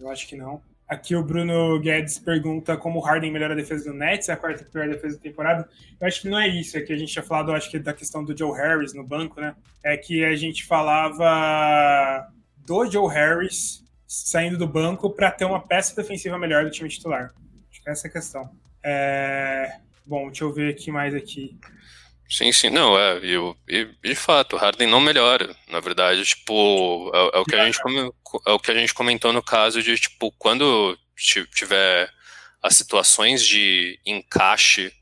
S1: Eu acho que não. Aqui o Bruno Guedes pergunta como o Harden melhora a defesa do Nets, é a quarta pior defesa da temporada. Eu acho que não é isso, é que a gente tinha falado, acho que da questão do Joe Harris no banco, né? É que a gente falava do Joe Harris saindo do banco para ter uma peça defensiva melhor do time titular. Acho que essa é a questão. É... Bom, deixa eu ver aqui mais aqui.
S2: Sim, sim, não, é, e, e, de fato, o Harden não melhora, na verdade, tipo, é, é o que a gente, é o que a gente comentou no caso de, tipo, quando tiver as situações de encaixe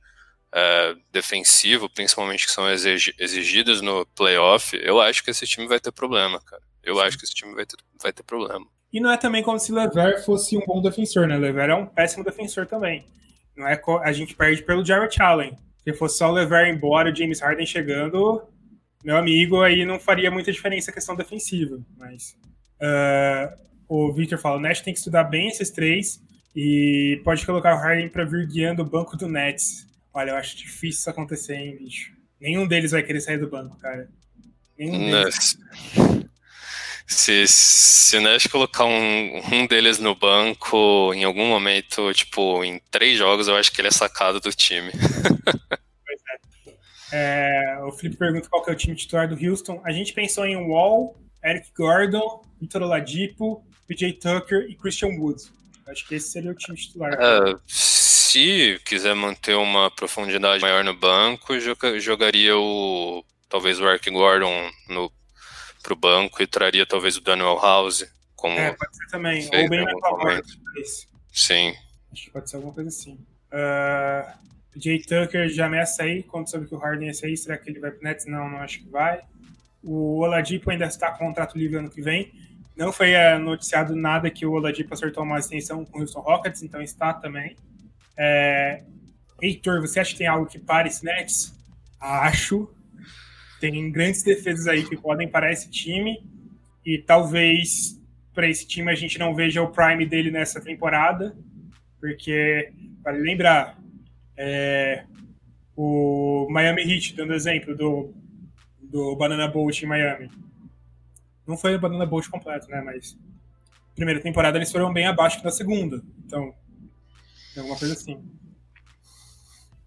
S2: é, defensivo, principalmente que são exigidas no playoff, eu acho que esse time vai ter problema, cara. Eu sim. acho que esse time vai ter, vai ter problema.
S1: E não é também como se Lever fosse um bom defensor, né? Lever é um péssimo defensor também. Não é a gente perde pelo Jarrett Allen. Se fosse só levar embora o James Harden chegando, meu amigo, aí não faria muita diferença a questão defensiva. Mas uh, o Victor fala: o Nash tem que estudar bem esses três e pode colocar o Harden para vir guiando o banco do Nets. Olha, eu acho difícil isso acontecer, hein, bicho. Nenhum deles vai querer sair do banco, cara. Nenhum deles.
S2: Se, se o Nash colocar um, um deles no banco em algum momento, tipo, em três jogos, eu acho que ele é sacado do time.
S1: É, o Felipe pergunta qual é o time titular do Houston. A gente pensou em Wall, Eric Gordon, Vitor Oladipo, PJ Tucker e Christian Wood. Acho que esse seria o time titular.
S2: É, se quiser manter uma profundidade maior no banco, jogaria o talvez o Eric Gordon no pro banco e traria talvez o Daniel House como
S1: É, pode ser também. Ou bem Metal
S2: Sim.
S1: Acho que pode ser alguma coisa assim. Uh, Jay Tucker já ameaça aí, quando soube que o Harden ia sair, será que ele vai pro Nets? Não, não acho que vai. O Oladipo ainda está com contrato livre ano que vem. Não foi uh, noticiado nada que o Oladipo acertou uma extensão com o Houston Rockets, então está também. É... Heitor, você acha que tem algo que pare esse Nets? Acho. Tem grandes defesas aí que podem parar esse time. E talvez para esse time a gente não veja o prime dele nessa temporada. Porque, vale lembrar, é, o Miami Heat, dando exemplo do, do Banana Boat em Miami. Não foi o Banana Boat completo, né? Mas primeira temporada eles foram bem abaixo da segunda. Então, alguma coisa assim.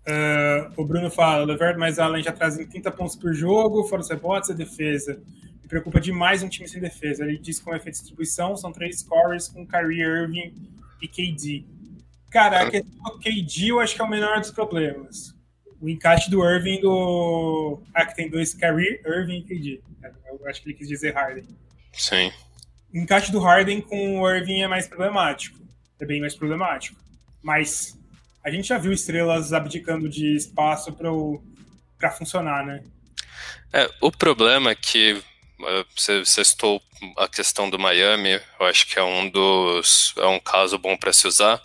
S1: Uh, o Bruno fala, Levert mais Allen já trazem 30 pontos por jogo, fora os rebotes e defesa. Me preocupa demais um time sem defesa. Ele diz que com efeito de distribuição são três scorers com Kyrie Irving e KD. Cara, a questão do KD eu acho que é o menor dos problemas. O encaixe do Irving do. Ah, que tem dois Kyrie, Irving e KD. Eu acho que ele quis dizer Harden.
S2: Sim.
S1: O encaixe do Harden com o Irving é mais problemático. É bem mais problemático. Mas a gente já viu estrelas abdicando de espaço para funcionar, né?
S2: É, o problema é que você citou a questão do Miami, eu acho que é um dos é um caso bom para se usar,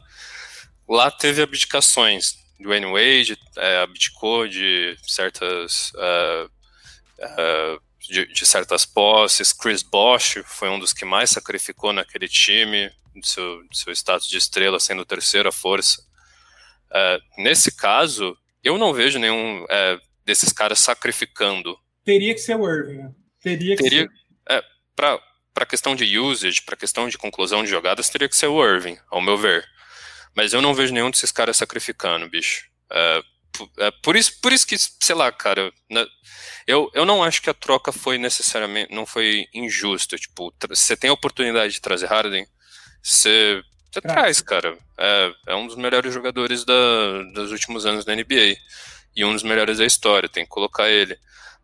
S2: Lá teve abdicações. Dwayne Wade é, abdicou de certas uh, uh, de, de, certas posses. Chris Bosh foi um dos que mais sacrificou naquele time, de seu, de seu status de estrela, sendo terceira força. Uh, nesse caso, eu não vejo nenhum desses caras sacrificando.
S1: Teria que ser o Irving, né? Teria que
S2: teria,
S1: ser.
S2: É, para a questão de usage, para a questão de conclusão de jogadas, teria que ser o Irving, ao meu ver. Mas eu não vejo nenhum desses caras sacrificando, bicho. É, é, por, isso, por isso que, sei lá, cara, né, eu, eu não acho que a troca foi necessariamente, não foi injusta. Tipo, você tem a oportunidade de trazer Harden, você, você traz, cara. É, é um dos melhores jogadores da, dos últimos anos da NBA. E um dos melhores da história, tem que colocar ele.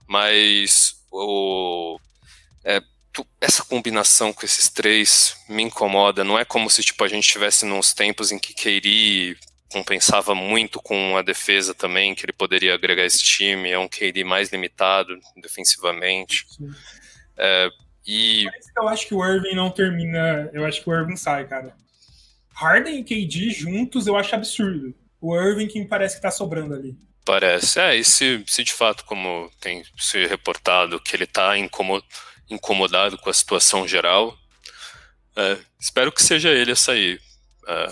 S2: Mas o, é, essa combinação com esses três me incomoda. Não é como se tipo, a gente estivesse nos tempos em que Keiri compensava muito com a defesa também, que ele poderia agregar esse time. É um Keiri mais limitado defensivamente. É, E.
S1: eu acho que o Irving não termina. Eu acho que o Irving sai, cara. Harden e KD juntos eu acho absurdo. O Irving que me parece que tá sobrando ali.
S2: Parece. É, e se, se de fato, como tem se reportado, que ele tá incomodado com a situação geral, é, espero que seja ele a sair.
S1: É...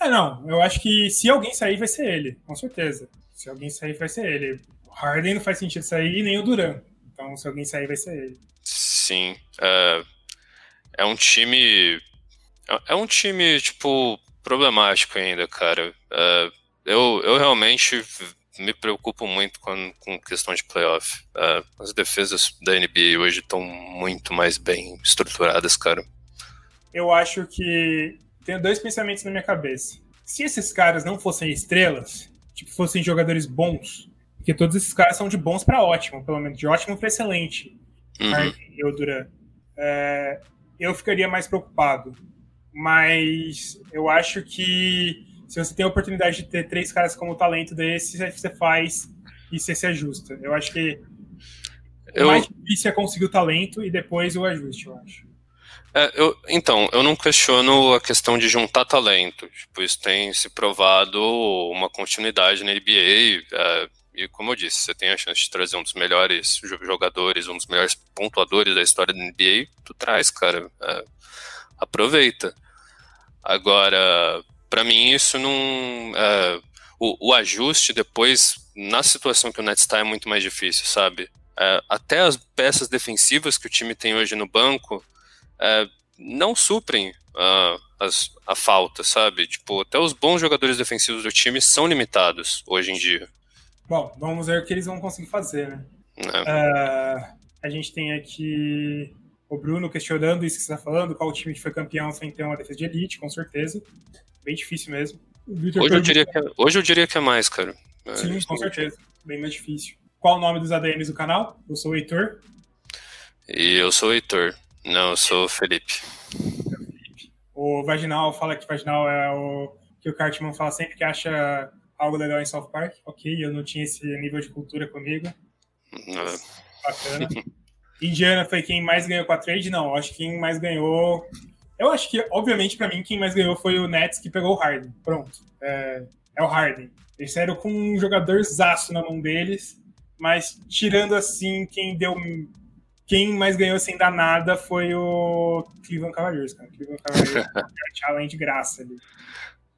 S1: é, não, eu acho que se alguém sair, vai ser ele, com certeza. Se alguém sair, vai ser ele. O Harden não faz sentido sair, nem o Duran. Então, se alguém sair, vai ser ele.
S2: Sim. É, é um time. É, é um time, tipo, problemático ainda, cara. É, eu, eu realmente me preocupo muito com, com questão de playoff. Uh, as defesas da NBA hoje estão muito mais bem estruturadas, cara.
S1: Eu acho que tenho dois pensamentos na minha cabeça. Se esses caras não fossem estrelas, tipo, fossem jogadores bons, porque todos esses caras são de bons para ótimo, pelo menos de ótimo para excelente, uhum. eu Duran, é, eu ficaria mais preocupado. Mas eu acho que se você tem a oportunidade de ter três caras como talento desse, você faz e você se ajusta. Eu acho que eu... o mais difícil é conseguir o talento e depois o ajuste, eu acho.
S2: É, eu, então, eu não questiono a questão de juntar talento. Tipo, isso tem se provado uma continuidade na NBA. É, e como eu disse, você tem a chance de trazer um dos melhores jogadores, um dos melhores pontuadores da história da NBA, tu traz, cara. É, aproveita. Agora, para mim isso não. Uh, o, o, ajuste depois, na situação que o Nets está, é muito mais difícil, sabe? Uh, até as peças defensivas que o time tem hoje no banco uh, não suprem as, a falta, sabe? Tipo, até os bons jogadores defensivos do time são limitados hoje em dia.
S1: Bom, vamos ver o que eles vão conseguir fazer, né? É. a gente tem aqui o Bruno questionando isso que você está falando, qual time que foi campeão sem ter uma defesa de elite, com certeza bem difícil mesmo.
S2: Hoje eu, diria que é, hoje eu diria que é mais, cara.
S1: É, Sim, com certeza. Bem mais difícil. Qual o nome dos ADMs do canal? Eu sou o Heitor.
S2: E eu sou o Heitor. Não, eu sou o Felipe.
S1: O Vaginal fala que Vaginal é o que o Cartman fala sempre que acha algo legal em South Park. Ok, eu não tinha esse nível de cultura comigo. Não. Bacana. Indiana foi quem mais ganhou com a trade? Não, acho que quem mais ganhou eu acho que, obviamente, para mim, quem mais ganhou foi o Nets que pegou o Harden. Pronto. É, é o Harden. Eles saíram com um jogador zaço na mão deles, mas tirando assim, quem deu. Quem mais ganhou sem dar nada foi o Cleveland Cavaliers, cara. Cleveland Cavaliers além de graça ali.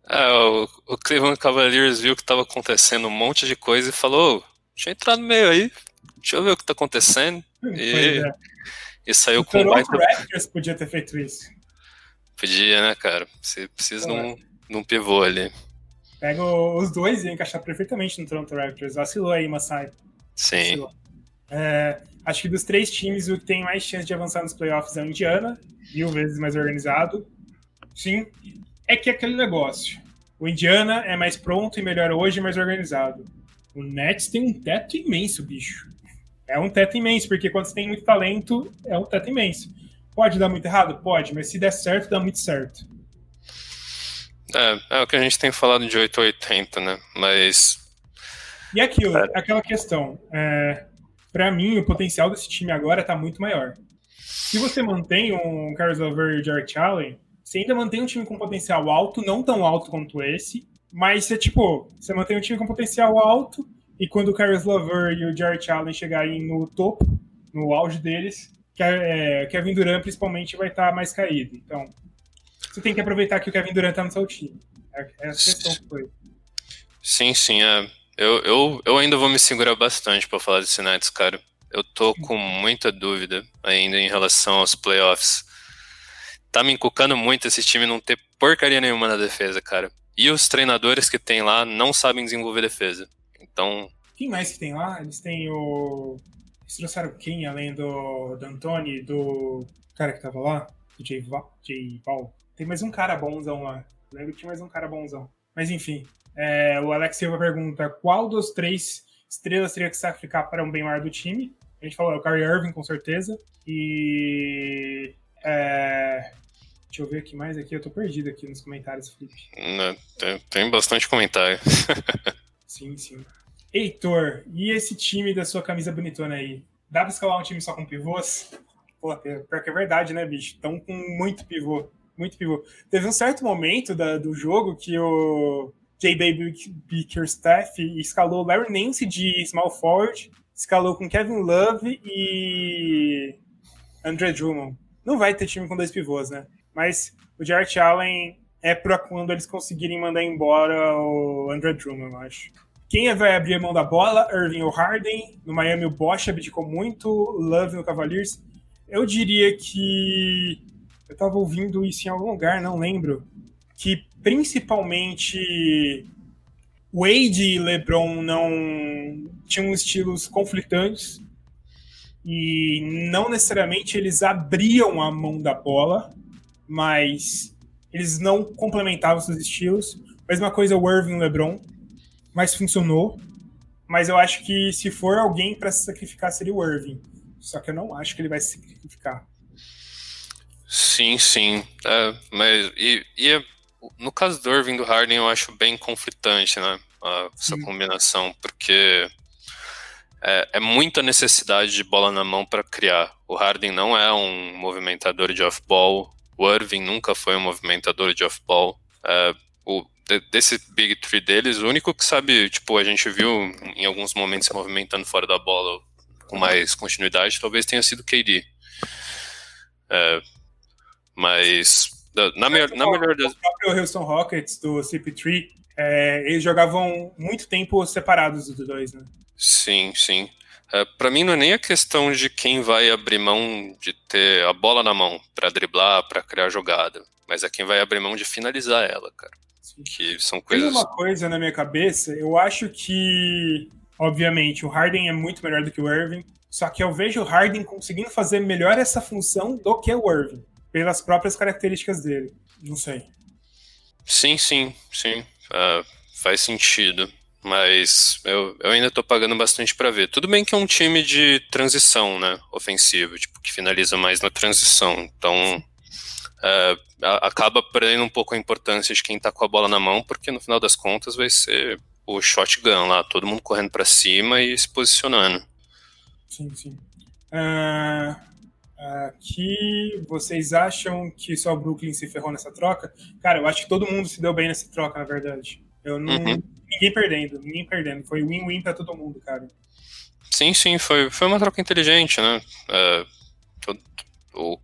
S2: É, o, o, Cleveland Cavaliers viu que estava acontecendo um monte de coisa e falou: deixa eu entrar no meio aí, deixa eu ver o que está acontecendo. E, é. e saiu o com
S1: o baita... Raptors podia ter feito isso.
S2: Podia, né, cara? Você precisa de um, de um pivô ali.
S1: Pega os dois e encaixar perfeitamente no Toronto Raptors. Vacilou aí, Masai.
S2: Sim.
S1: É, acho que dos três times, o que tem mais chance de avançar nos playoffs é o Indiana, mil vezes mais organizado. Sim, é que é aquele negócio. O Indiana é mais pronto e melhor hoje, mais organizado. O Nets tem um teto imenso, bicho. É um teto imenso, porque quando você tem muito talento, é um teto imenso. Pode dar muito errado? Pode, mas se der certo, dá muito certo.
S2: É, é o que a gente tem falado de 880, né? Mas.
S1: E aquilo, é. aquela questão. É, para mim, o potencial desse time agora tá muito maior. Se você mantém um Carlos Lover e o Jared Allen, você ainda mantém um time com potencial alto, não tão alto quanto esse, mas você, tipo, você mantém um time com potencial alto, e quando o Carlos Lover e o Jared Allen chegarem no topo, no auge deles, que é, Kevin Durant principalmente vai estar tá mais caído. Então, você tem que aproveitar que o Kevin Durant está no seu time. É, é essa questão que foi.
S2: Sim, sim. É. Eu, eu, eu ainda vou me segurar bastante para falar desse Nets, cara. Eu tô com muita dúvida ainda em relação aos playoffs. Tá me encucando muito esse time não ter porcaria nenhuma na defesa, cara. E os treinadores que tem lá não sabem desenvolver defesa. Então.
S1: Quem mais que tem lá? Eles têm o eles trouxeram quem, além do, do Antoni, do cara que tava lá? Do J. Val? J. Val. Tem mais um cara bonzão lá. lembro que tinha mais um cara bonzão. Mas enfim, é, o Alex Silva pergunta qual dos três estrelas teria que sacrificar para um bem maior do time? A gente falou, é o Kyrie Irving, com certeza. E. É, deixa eu ver aqui mais aqui. Eu tô perdido aqui nos comentários, Felipe.
S2: Não, tem, tem bastante comentário.
S1: sim, sim. Heitor, e esse time da sua camisa bonitona aí? Dá pra escalar um time só com pivôs? Pô, pior que é verdade, né, bicho? Estão com muito pivô. Muito pivô. Teve um certo momento da, do jogo que o J.B. Bickerstaff escalou Larry Nance de small forward, escalou com Kevin Love e André Drummond. Não vai ter time com dois pivôs, né? Mas o Jarrett Allen é para quando eles conseguirem mandar embora o André Drummond, eu acho. Quem vai abrir a mão da bola? Irving ou Harden. No Miami, o Bosch abdicou muito. Love no Cavaliers. Eu diria que. Eu estava ouvindo isso em algum lugar, não lembro. Que principalmente Wade e LeBron não tinham estilos conflitantes e não necessariamente eles abriam a mão da bola, mas eles não complementavam seus estilos. Mesma coisa o Irving e LeBron, mas funcionou. Mas eu acho que se for alguém para se sacrificar seria o Irving. Só que eu não acho que ele vai se sacrificar.
S2: Sim, sim. É, mas e, e, é, no caso do Irving do Harden eu acho bem conflitante, né? Essa sim. combinação, porque é, é, muita necessidade de bola na mão para criar. O Harden não é um movimentador de off-ball. O Irving nunca foi um movimentador de off-ball. É, o, desse Big Three deles, o único que sabe, tipo, a gente viu em alguns momentos se movimentando fora da bola com mais continuidade, talvez tenha sido KD. É, mas na, melhor, na melhor das...
S1: O próprio Houston Rockets do CP3, é, eles jogavam muito tempo separados dos dois, né?
S2: Sim, sim. É, para mim não é nem a questão de quem vai abrir mão de ter a bola na mão para driblar, para criar jogada, mas é quem vai abrir mão de finalizar ela, cara. Que são coisas.
S1: Tem uma coisa na minha cabeça. Eu acho que, obviamente, o Harden é muito melhor do que o Irving. Só que eu vejo o Harden conseguindo fazer melhor essa função do que o Irving, pelas próprias características dele. Não sei.
S2: Sim, sim, sim. Uh, faz sentido mas eu, eu ainda tô pagando bastante para ver. Tudo bem que é um time de transição, né, ofensivo, tipo, que finaliza mais na transição, então é, acaba perdendo um pouco a importância de quem tá com a bola na mão, porque no final das contas vai ser o shotgun lá, todo mundo correndo para cima e se posicionando.
S1: Sim, sim. Uh, aqui, vocês acham que só o Brooklyn se ferrou nessa troca? Cara, eu acho que todo mundo se deu bem nessa troca, na verdade. Eu não, uhum ninguém perdendo, ninguém perdendo. Foi win-win pra todo mundo, cara.
S2: Sim, sim, foi, foi uma troca inteligente, né? É,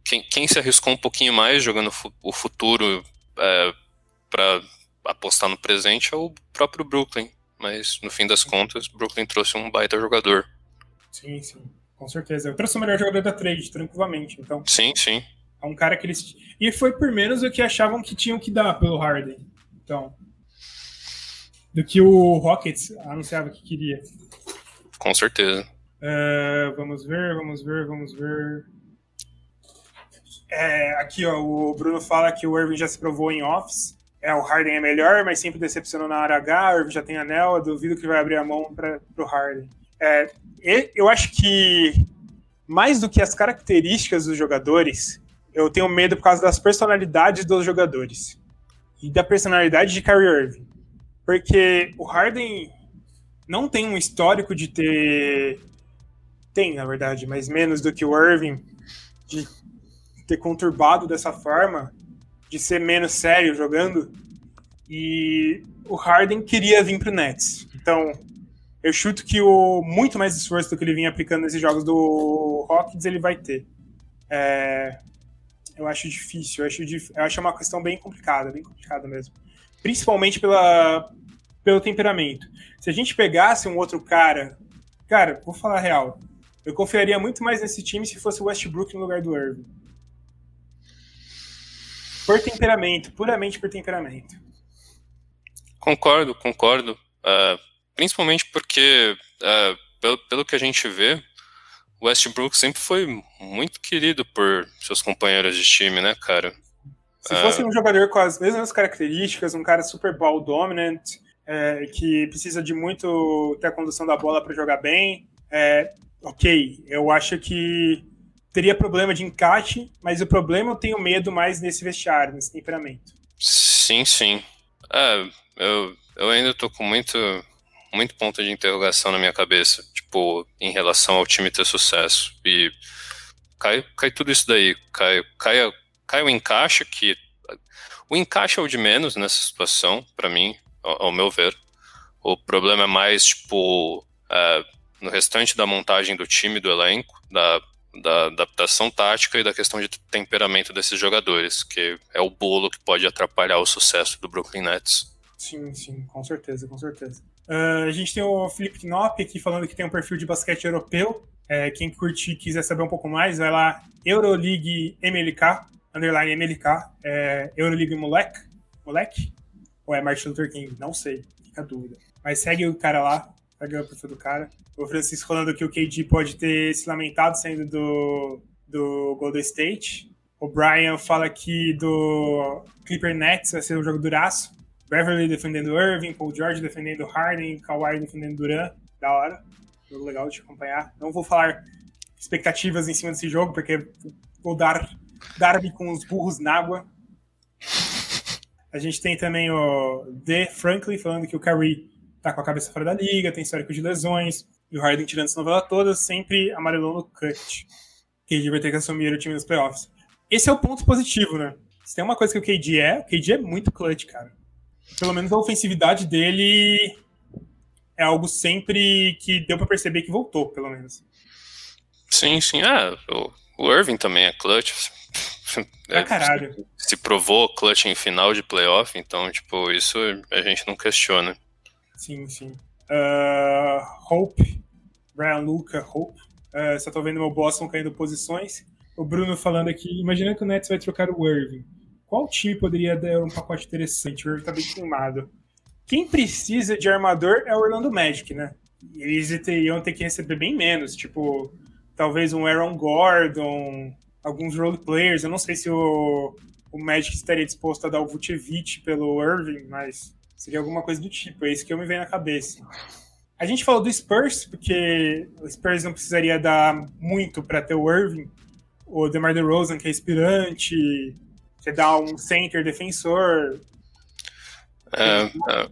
S2: quem, quem, se arriscou um pouquinho mais jogando o futuro é, para apostar no presente é o próprio Brooklyn. Mas no fim das contas, Brooklyn trouxe um baita jogador.
S1: Sim, sim, com certeza. Eu trouxe o melhor jogador da trade, tranquilamente. Então,
S2: sim, sim.
S1: É um cara que eles. E foi por menos do que achavam que tinham que dar pelo Harden. Então, do que o Rockets anunciava que queria.
S2: Com certeza.
S1: Uh, vamos ver, vamos ver, vamos ver. É, aqui, ó, o Bruno fala que o Irving já se provou em office. É, o Harden é melhor, mas sempre decepcionou na área H. O Irving já tem anel, eu duvido que vai abrir a mão para o Harden. É, eu acho que mais do que as características dos jogadores, eu tenho medo por causa das personalidades dos jogadores e da personalidade de Kyrie Irving. Porque o Harden não tem um histórico de ter. Tem, na verdade, mas menos do que o Irving, de ter conturbado dessa forma, de ser menos sério jogando. E o Harden queria vir pro Nets. Então, eu chuto que o muito mais esforço do que ele vinha aplicando nesses jogos do Rockets ele vai ter. É, eu acho difícil, eu acho, eu acho uma questão bem complicada, bem complicada mesmo principalmente pela, pelo temperamento. Se a gente pegasse um outro cara, cara, vou falar a real, eu confiaria muito mais nesse time se fosse o Westbrook no lugar do Irving. Por temperamento, puramente por temperamento.
S2: Concordo, concordo. Uh, principalmente porque, uh, pelo, pelo que a gente vê, o Westbrook sempre foi muito querido por seus companheiros de time, né, cara?
S1: Se fosse uh, um jogador com as mesmas características, um cara super ball dominant, é, que precisa de muito ter a condução da bola para jogar bem, é, ok, eu acho que teria problema de encaixe, mas o problema eu tenho medo mais nesse vestiário, nesse temperamento.
S2: Sim, sim. É, eu, eu ainda tô com muito, muito ponto de interrogação na minha cabeça, tipo, em relação ao time ter sucesso. E cai, cai tudo isso daí. Cai, cai, cai o encaixe, que. O encaixe é o de menos nessa situação, para mim, ao, ao, meu ver. O problema é mais, tipo, é, no restante da montagem do time, do elenco, da, da adaptação tática e da questão de temperamento desses jogadores, que é o bolo que pode atrapalhar o sucesso do Brooklyn Nets.
S1: Sim, sim, com certeza, com certeza. Uh, a gente tem o Felipe Knop aqui falando que tem um perfil de basquete europeu. É, quem curtir e quiser saber um pouco mais, vai lá, Euroleague MLK, underline MLK, é, Euroleague Moleque, Moleque? Ou é Martin Luther King? Não sei, fica a dúvida. Mas segue o cara lá, cara. O Francisco falando que o KD pode ter se lamentado saindo do, do Golden State. O Brian fala que do Clipper Nets vai ser um jogo duraço. Beverly defendendo Irving, Paul George defendendo Harden, Kawhi defendendo Duran. Da hora. Jogo legal de acompanhar. Não vou falar expectativas em cima desse jogo, porque vou dar Darby com os burros na água. A gente tem também o The Franklin falando que o Curry tá com a cabeça fora da liga, tem histórico de lesões, e o Harden tirando essa novela toda, sempre amarelou no cut. KD vai ter que assumir o time nos playoffs. Esse é o ponto positivo, né? Se tem uma coisa que o KD é, o KD é muito clutch, cara. Pelo menos a ofensividade dele é algo sempre que deu para perceber que voltou, pelo menos.
S2: Sim, sim. Ah, o, o Irving também é clutch.
S1: É, caralho.
S2: Se, se provou clutch em final de playoff, então, tipo, isso a gente não questiona.
S1: Sim, sim. Uh, Hope, Brian Luca, Hope. Uh, só tô vendo meu Boston caindo posições. O Bruno falando aqui, imagina que o Nets vai trocar o Irving. Qual time poderia dar um pacote interessante? O Irving tá bem queimado. Quem precisa de armador é o Orlando Magic, né? Eles iam ter que receber bem menos, tipo, talvez um Aaron Gordon, alguns role players. Eu não sei se o, o Magic estaria disposto a dar o Vucevic pelo Irving, mas seria alguma coisa do tipo. É isso que eu me vejo na cabeça. A gente falou do Spurs, porque o Spurs não precisaria dar muito para ter o Irving. O DeMar DeRozan, que é inspirante, você dá um center defensor,
S2: é, é,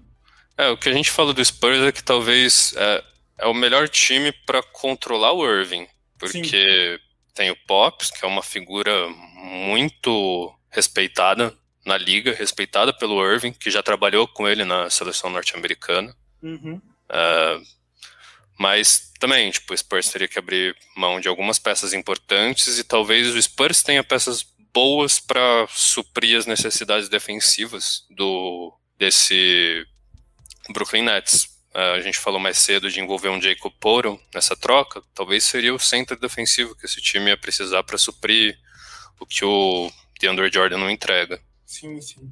S2: é, o que a gente fala do Spurs é que talvez é, é o melhor time para controlar o Irving, porque Sim. tem o Pops, que é uma figura muito respeitada na liga, respeitada pelo Irving, que já trabalhou com ele na seleção norte-americana.
S1: Uhum.
S2: É, mas também, tipo, o Spurs teria que abrir mão de algumas peças importantes e talvez o Spurs tenha peças boas para suprir as necessidades defensivas do, desse Brooklyn Nets. Uh, a gente falou mais cedo de envolver um Jacob Poro nessa troca. Talvez seria o centro defensivo que esse time ia precisar para suprir o que o DeAndre Jordan não entrega.
S1: Sim, sim.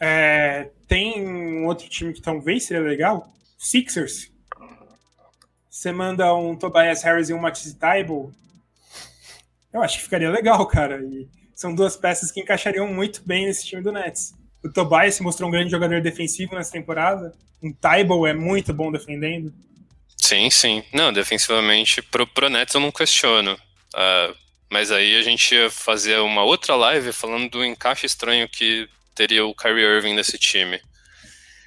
S1: É, tem um outro time que talvez seria legal? Sixers. Você manda um Tobias Harris e um Matisse Taibo. Eu acho que ficaria legal, cara. E são duas peças que encaixariam muito bem nesse time do Nets. O Tobias se mostrou um grande jogador defensivo nessa temporada. Um Tybal é muito bom defendendo.
S2: Sim, sim. Não, defensivamente, pro, pro Nets eu não questiono. Uh, mas aí a gente ia fazer uma outra live falando do encaixe estranho que teria o Kyrie Irving nesse time.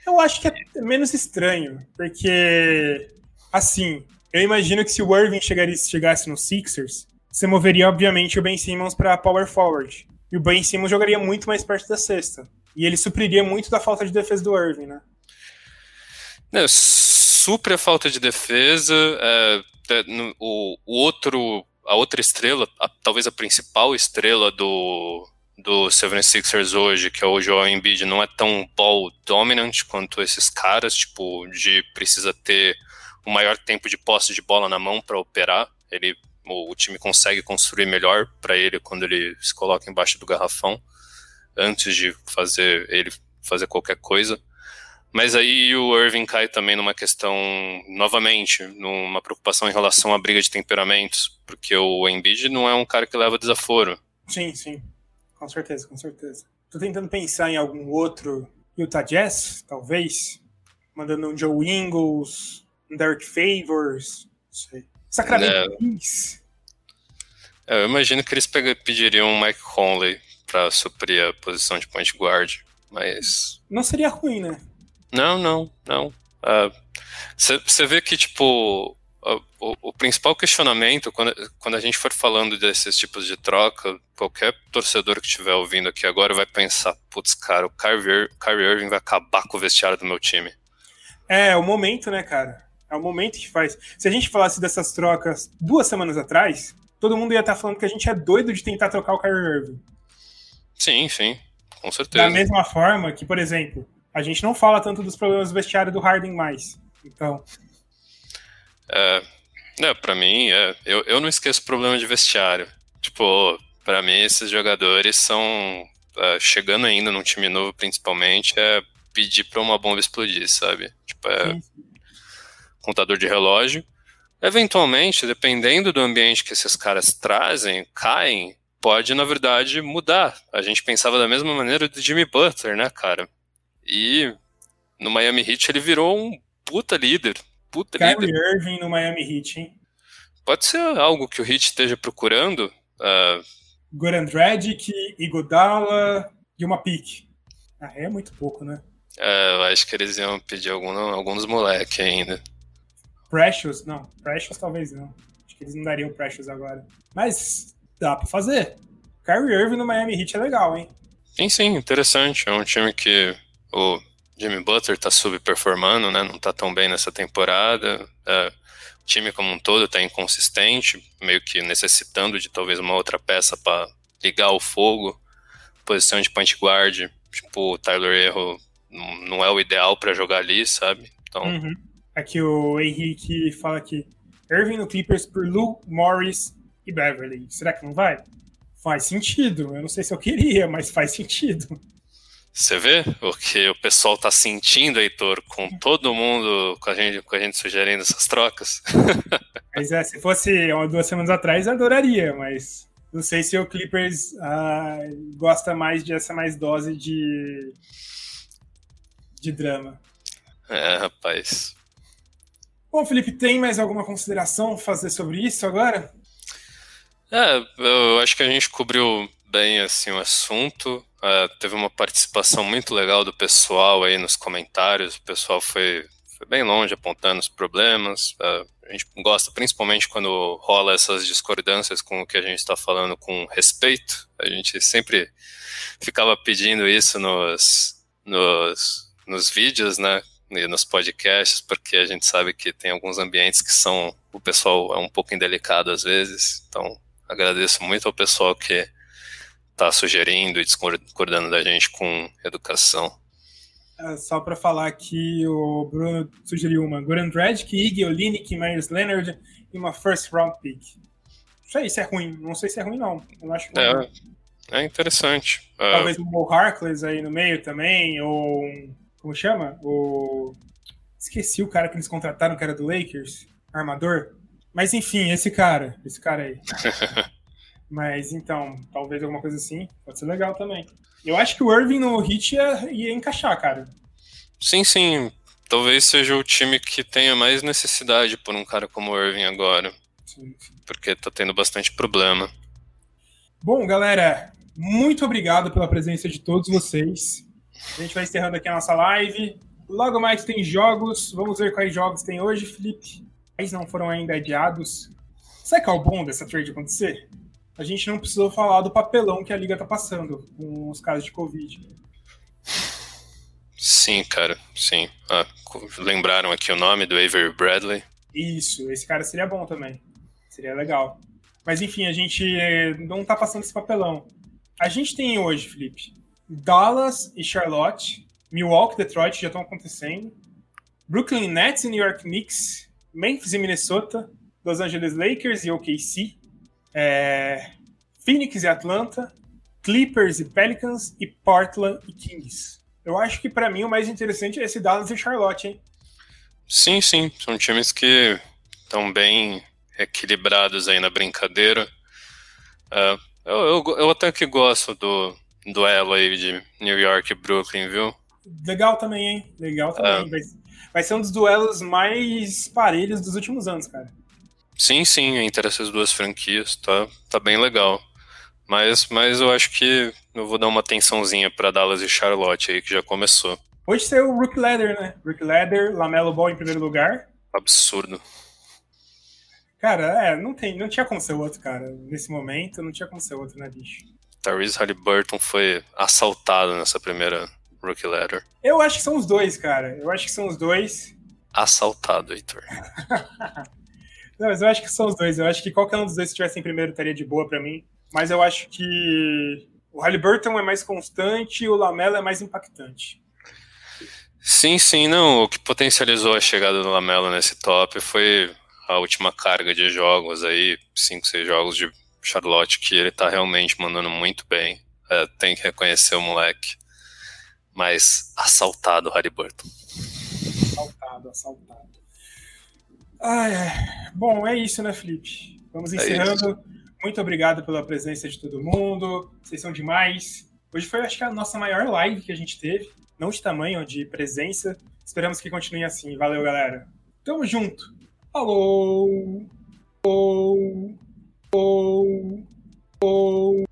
S1: Eu acho que é menos estranho, porque, assim, eu imagino que se o Irving chegasse, chegasse no Sixers, você moveria, obviamente, o Ben Simmons para power forward. E o Ben Simmons jogaria muito mais perto da cesta. E ele supriria muito da falta de defesa do Irving, né?
S2: É, supre a falta de defesa. É, é, o, o, outro, a outra estrela, a, talvez a principal estrela do, do 76ers hoje, que é o Joel Embiid, não é tão ball dominant quanto esses caras, tipo, de precisa ter o maior tempo de posse de bola na mão para operar. Ele, o, o, time consegue construir melhor para ele quando ele se coloca embaixo do garrafão antes de fazer ele fazer qualquer coisa. Mas aí o Irving cai também numa questão, novamente, numa preocupação em relação à briga de temperamentos, porque o Embiid não é um cara que leva desaforo.
S1: Sim, sim. Com certeza, com certeza. Tô tentando pensar em algum outro Utah Jazz, talvez. Mandando um Joe Ingles, um Derek Favors, não sei. Sacramento
S2: é. é, eu imagino que eles pediriam um Mike Conley para suprir a posição de point guard, mas.
S1: Não seria ruim, né?
S2: Não, não, não. Você uh, vê que, tipo, o, o, principal questionamento, quando, quando a gente for falando desses tipos de troca, qualquer torcedor que estiver ouvindo aqui agora vai pensar: putz, cara, o Kyrie, Kyrie Irving vai acabar com o vestiário do meu time.
S1: É, é o momento, né, cara? É o momento que faz. Se a gente falasse dessas trocas duas semanas atrás, todo mundo ia estar falando que a gente é doido de tentar trocar o Kyrie Irving.
S2: Sim, sim, com certeza.
S1: Da mesma forma que, por exemplo, a gente não fala tanto dos problemas do vestiário do Harden mais. Então,
S2: é, é para mim, é, eu, eu não esqueço o problema de vestiário. Tipo, para mim, esses jogadores são. É, chegando ainda num time novo, principalmente, é pedir pra uma bomba explodir, sabe? Tipo, é. Contador de relógio. Eventualmente, dependendo do ambiente que esses caras trazem, caem, pode, na verdade, mudar. A gente pensava da mesma maneira do Jimmy Butler, né, cara? E no Miami Heat ele virou um puta líder, puta
S1: Kyrie líder. Irving no Miami Heat, hein?
S2: Pode ser algo que o Heat esteja procurando. Uh...
S1: Goran Dragic, Igodala e uma pique. Ah, é muito pouco, né?
S2: É, eu acho que eles iam pedir algum, alguns moleques ainda.
S1: Precious? Não, Precious talvez não. Acho que eles não dariam Precious agora. Mas dá pra fazer. Kyrie Irving no Miami Heat é legal, hein?
S2: Sim, sim, interessante. É um time que o Jimmy Butler tá subperformando, né? Não tá tão bem nessa temporada. É, o time como um todo tá inconsistente, meio que necessitando de talvez uma outra peça para ligar o fogo. Posição de point guard, tipo, o Tyler Erro não é o ideal para jogar ali, sabe?
S1: Então... Uhum. Aqui o Henrique fala que Irving no Clippers por Lou, Morris e Beverly. Será que não vai? Faz sentido. Eu não sei se eu queria, mas faz sentido.
S2: Você vê o que o pessoal tá sentindo, Heitor, com todo mundo, com a gente, com a gente sugerindo essas trocas?
S1: Mas é, se fosse uma, duas semanas atrás, eu adoraria, mas não sei se o Clippers ah, gosta mais dessa mais dose de, de drama.
S2: É, rapaz.
S1: Bom, Felipe, tem mais alguma consideração fazer sobre isso agora?
S2: É, eu acho que a gente cobriu bem assim o assunto. Uh, teve uma participação muito legal do pessoal aí nos comentários. O pessoal foi, foi bem longe apontando os problemas. Uh, a gente gosta principalmente quando rola essas discordâncias com o que a gente está falando com respeito. A gente sempre ficava pedindo isso nos, nos, nos vídeos, né? E nos podcasts, porque a gente sabe que tem alguns ambientes que são. O pessoal é um pouco indelicado às vezes. Então, agradeço muito ao pessoal que está sugerindo e discordando da gente com educação.
S1: É, só para falar que o Bruno sugeriu uma Goran Dragic, Iggy Olinick, Myers Leonard e uma first round pick. Isso aí, isso é ruim. Não sei se é ruim, não. Eu acho
S2: é, é interessante.
S1: É. Talvez uh... um Mo Harkless aí no meio também, ou como chama? O... Esqueci o cara que eles contrataram, que era do Lakers, armador. Mas enfim, esse cara, esse cara aí. Mas então, talvez alguma coisa assim, pode ser legal também. Eu acho que o Irving no Hit ia, ia encaixar, cara.
S2: Sim, sim. Talvez seja o time que tenha mais necessidade por um cara como o Irving agora. Sim, sim. Porque tá tendo bastante problema.
S1: Bom, galera, muito obrigado pela presença de todos vocês. A gente vai encerrando aqui a nossa live. Logo mais tem jogos. Vamos ver quais jogos tem hoje, Felipe. Quais não foram ainda adiados. Sabe qual é o bom dessa trade acontecer? A gente não precisou falar do papelão que a liga tá passando com os casos de Covid.
S2: Sim, cara, sim. Ah, lembraram aqui o nome do Avery Bradley?
S1: Isso, esse cara seria bom também. Seria legal. Mas enfim, a gente eh, não tá passando esse papelão. A gente tem hoje, Felipe, Dallas e Charlotte, Milwaukee e Detroit já estão acontecendo, Brooklyn Nets e New York Knicks, Memphis e Minnesota, Los Angeles Lakers e OKC, é, Phoenix e Atlanta, Clippers e Pelicans e Portland e Kings. Eu acho que para mim o mais interessante é esse Dallas e Charlotte, hein?
S2: Sim, sim, são times que estão bem equilibrados aí na brincadeira. Uh, eu, eu, eu, até que gosto do duelo aí de New York e Brooklyn, viu?
S1: Legal também, hein? Legal também. Uh, vai, vai ser um dos duelos mais parelhos dos últimos anos, cara.
S2: Sim, sim, entre essas duas franquias, tá, tá bem legal. Mas, mas eu acho que eu vou dar uma atençãozinha para Dallas e Charlotte aí, que já começou.
S1: Hoje saiu o Rook Leather, né? Rook Leather, Lamelo Ball em primeiro lugar.
S2: Absurdo.
S1: Cara, é, não, tem, não tinha como ser outro, cara. Nesse momento, não tinha como ser outro, né, bicho?
S2: Tyrese Halliburton foi assaltado nessa primeira rookie letter.
S1: Eu acho que são os dois, cara. Eu acho que são os dois.
S2: Assaltado, Heitor.
S1: não, mas eu acho que são os dois. Eu acho que qualquer um dos dois, se tivesse em primeiro, estaria de boa para mim. Mas eu acho que o Halliburton é mais constante e o Lamelo é mais impactante.
S2: Sim, sim, não. O que potencializou a chegada do Lamelo nesse top foi a última carga de jogos aí, cinco, seis jogos de Charlotte, que ele tá realmente mandando muito bem. É, tem que reconhecer o moleque. Mas assaltado o Halliburton.
S1: Assaltado, assaltado. Ah, Bom, é isso, né, Felipe? Vamos é encerrando. É muito obrigado pela presença de todo mundo. Vocês são demais. Hoje foi, acho que, a nossa maior live que a gente teve. Não de tamanho, de presença. Esperamos que continue assim. Valeu, galera. Tamo junto. Falou! Falou! Falou!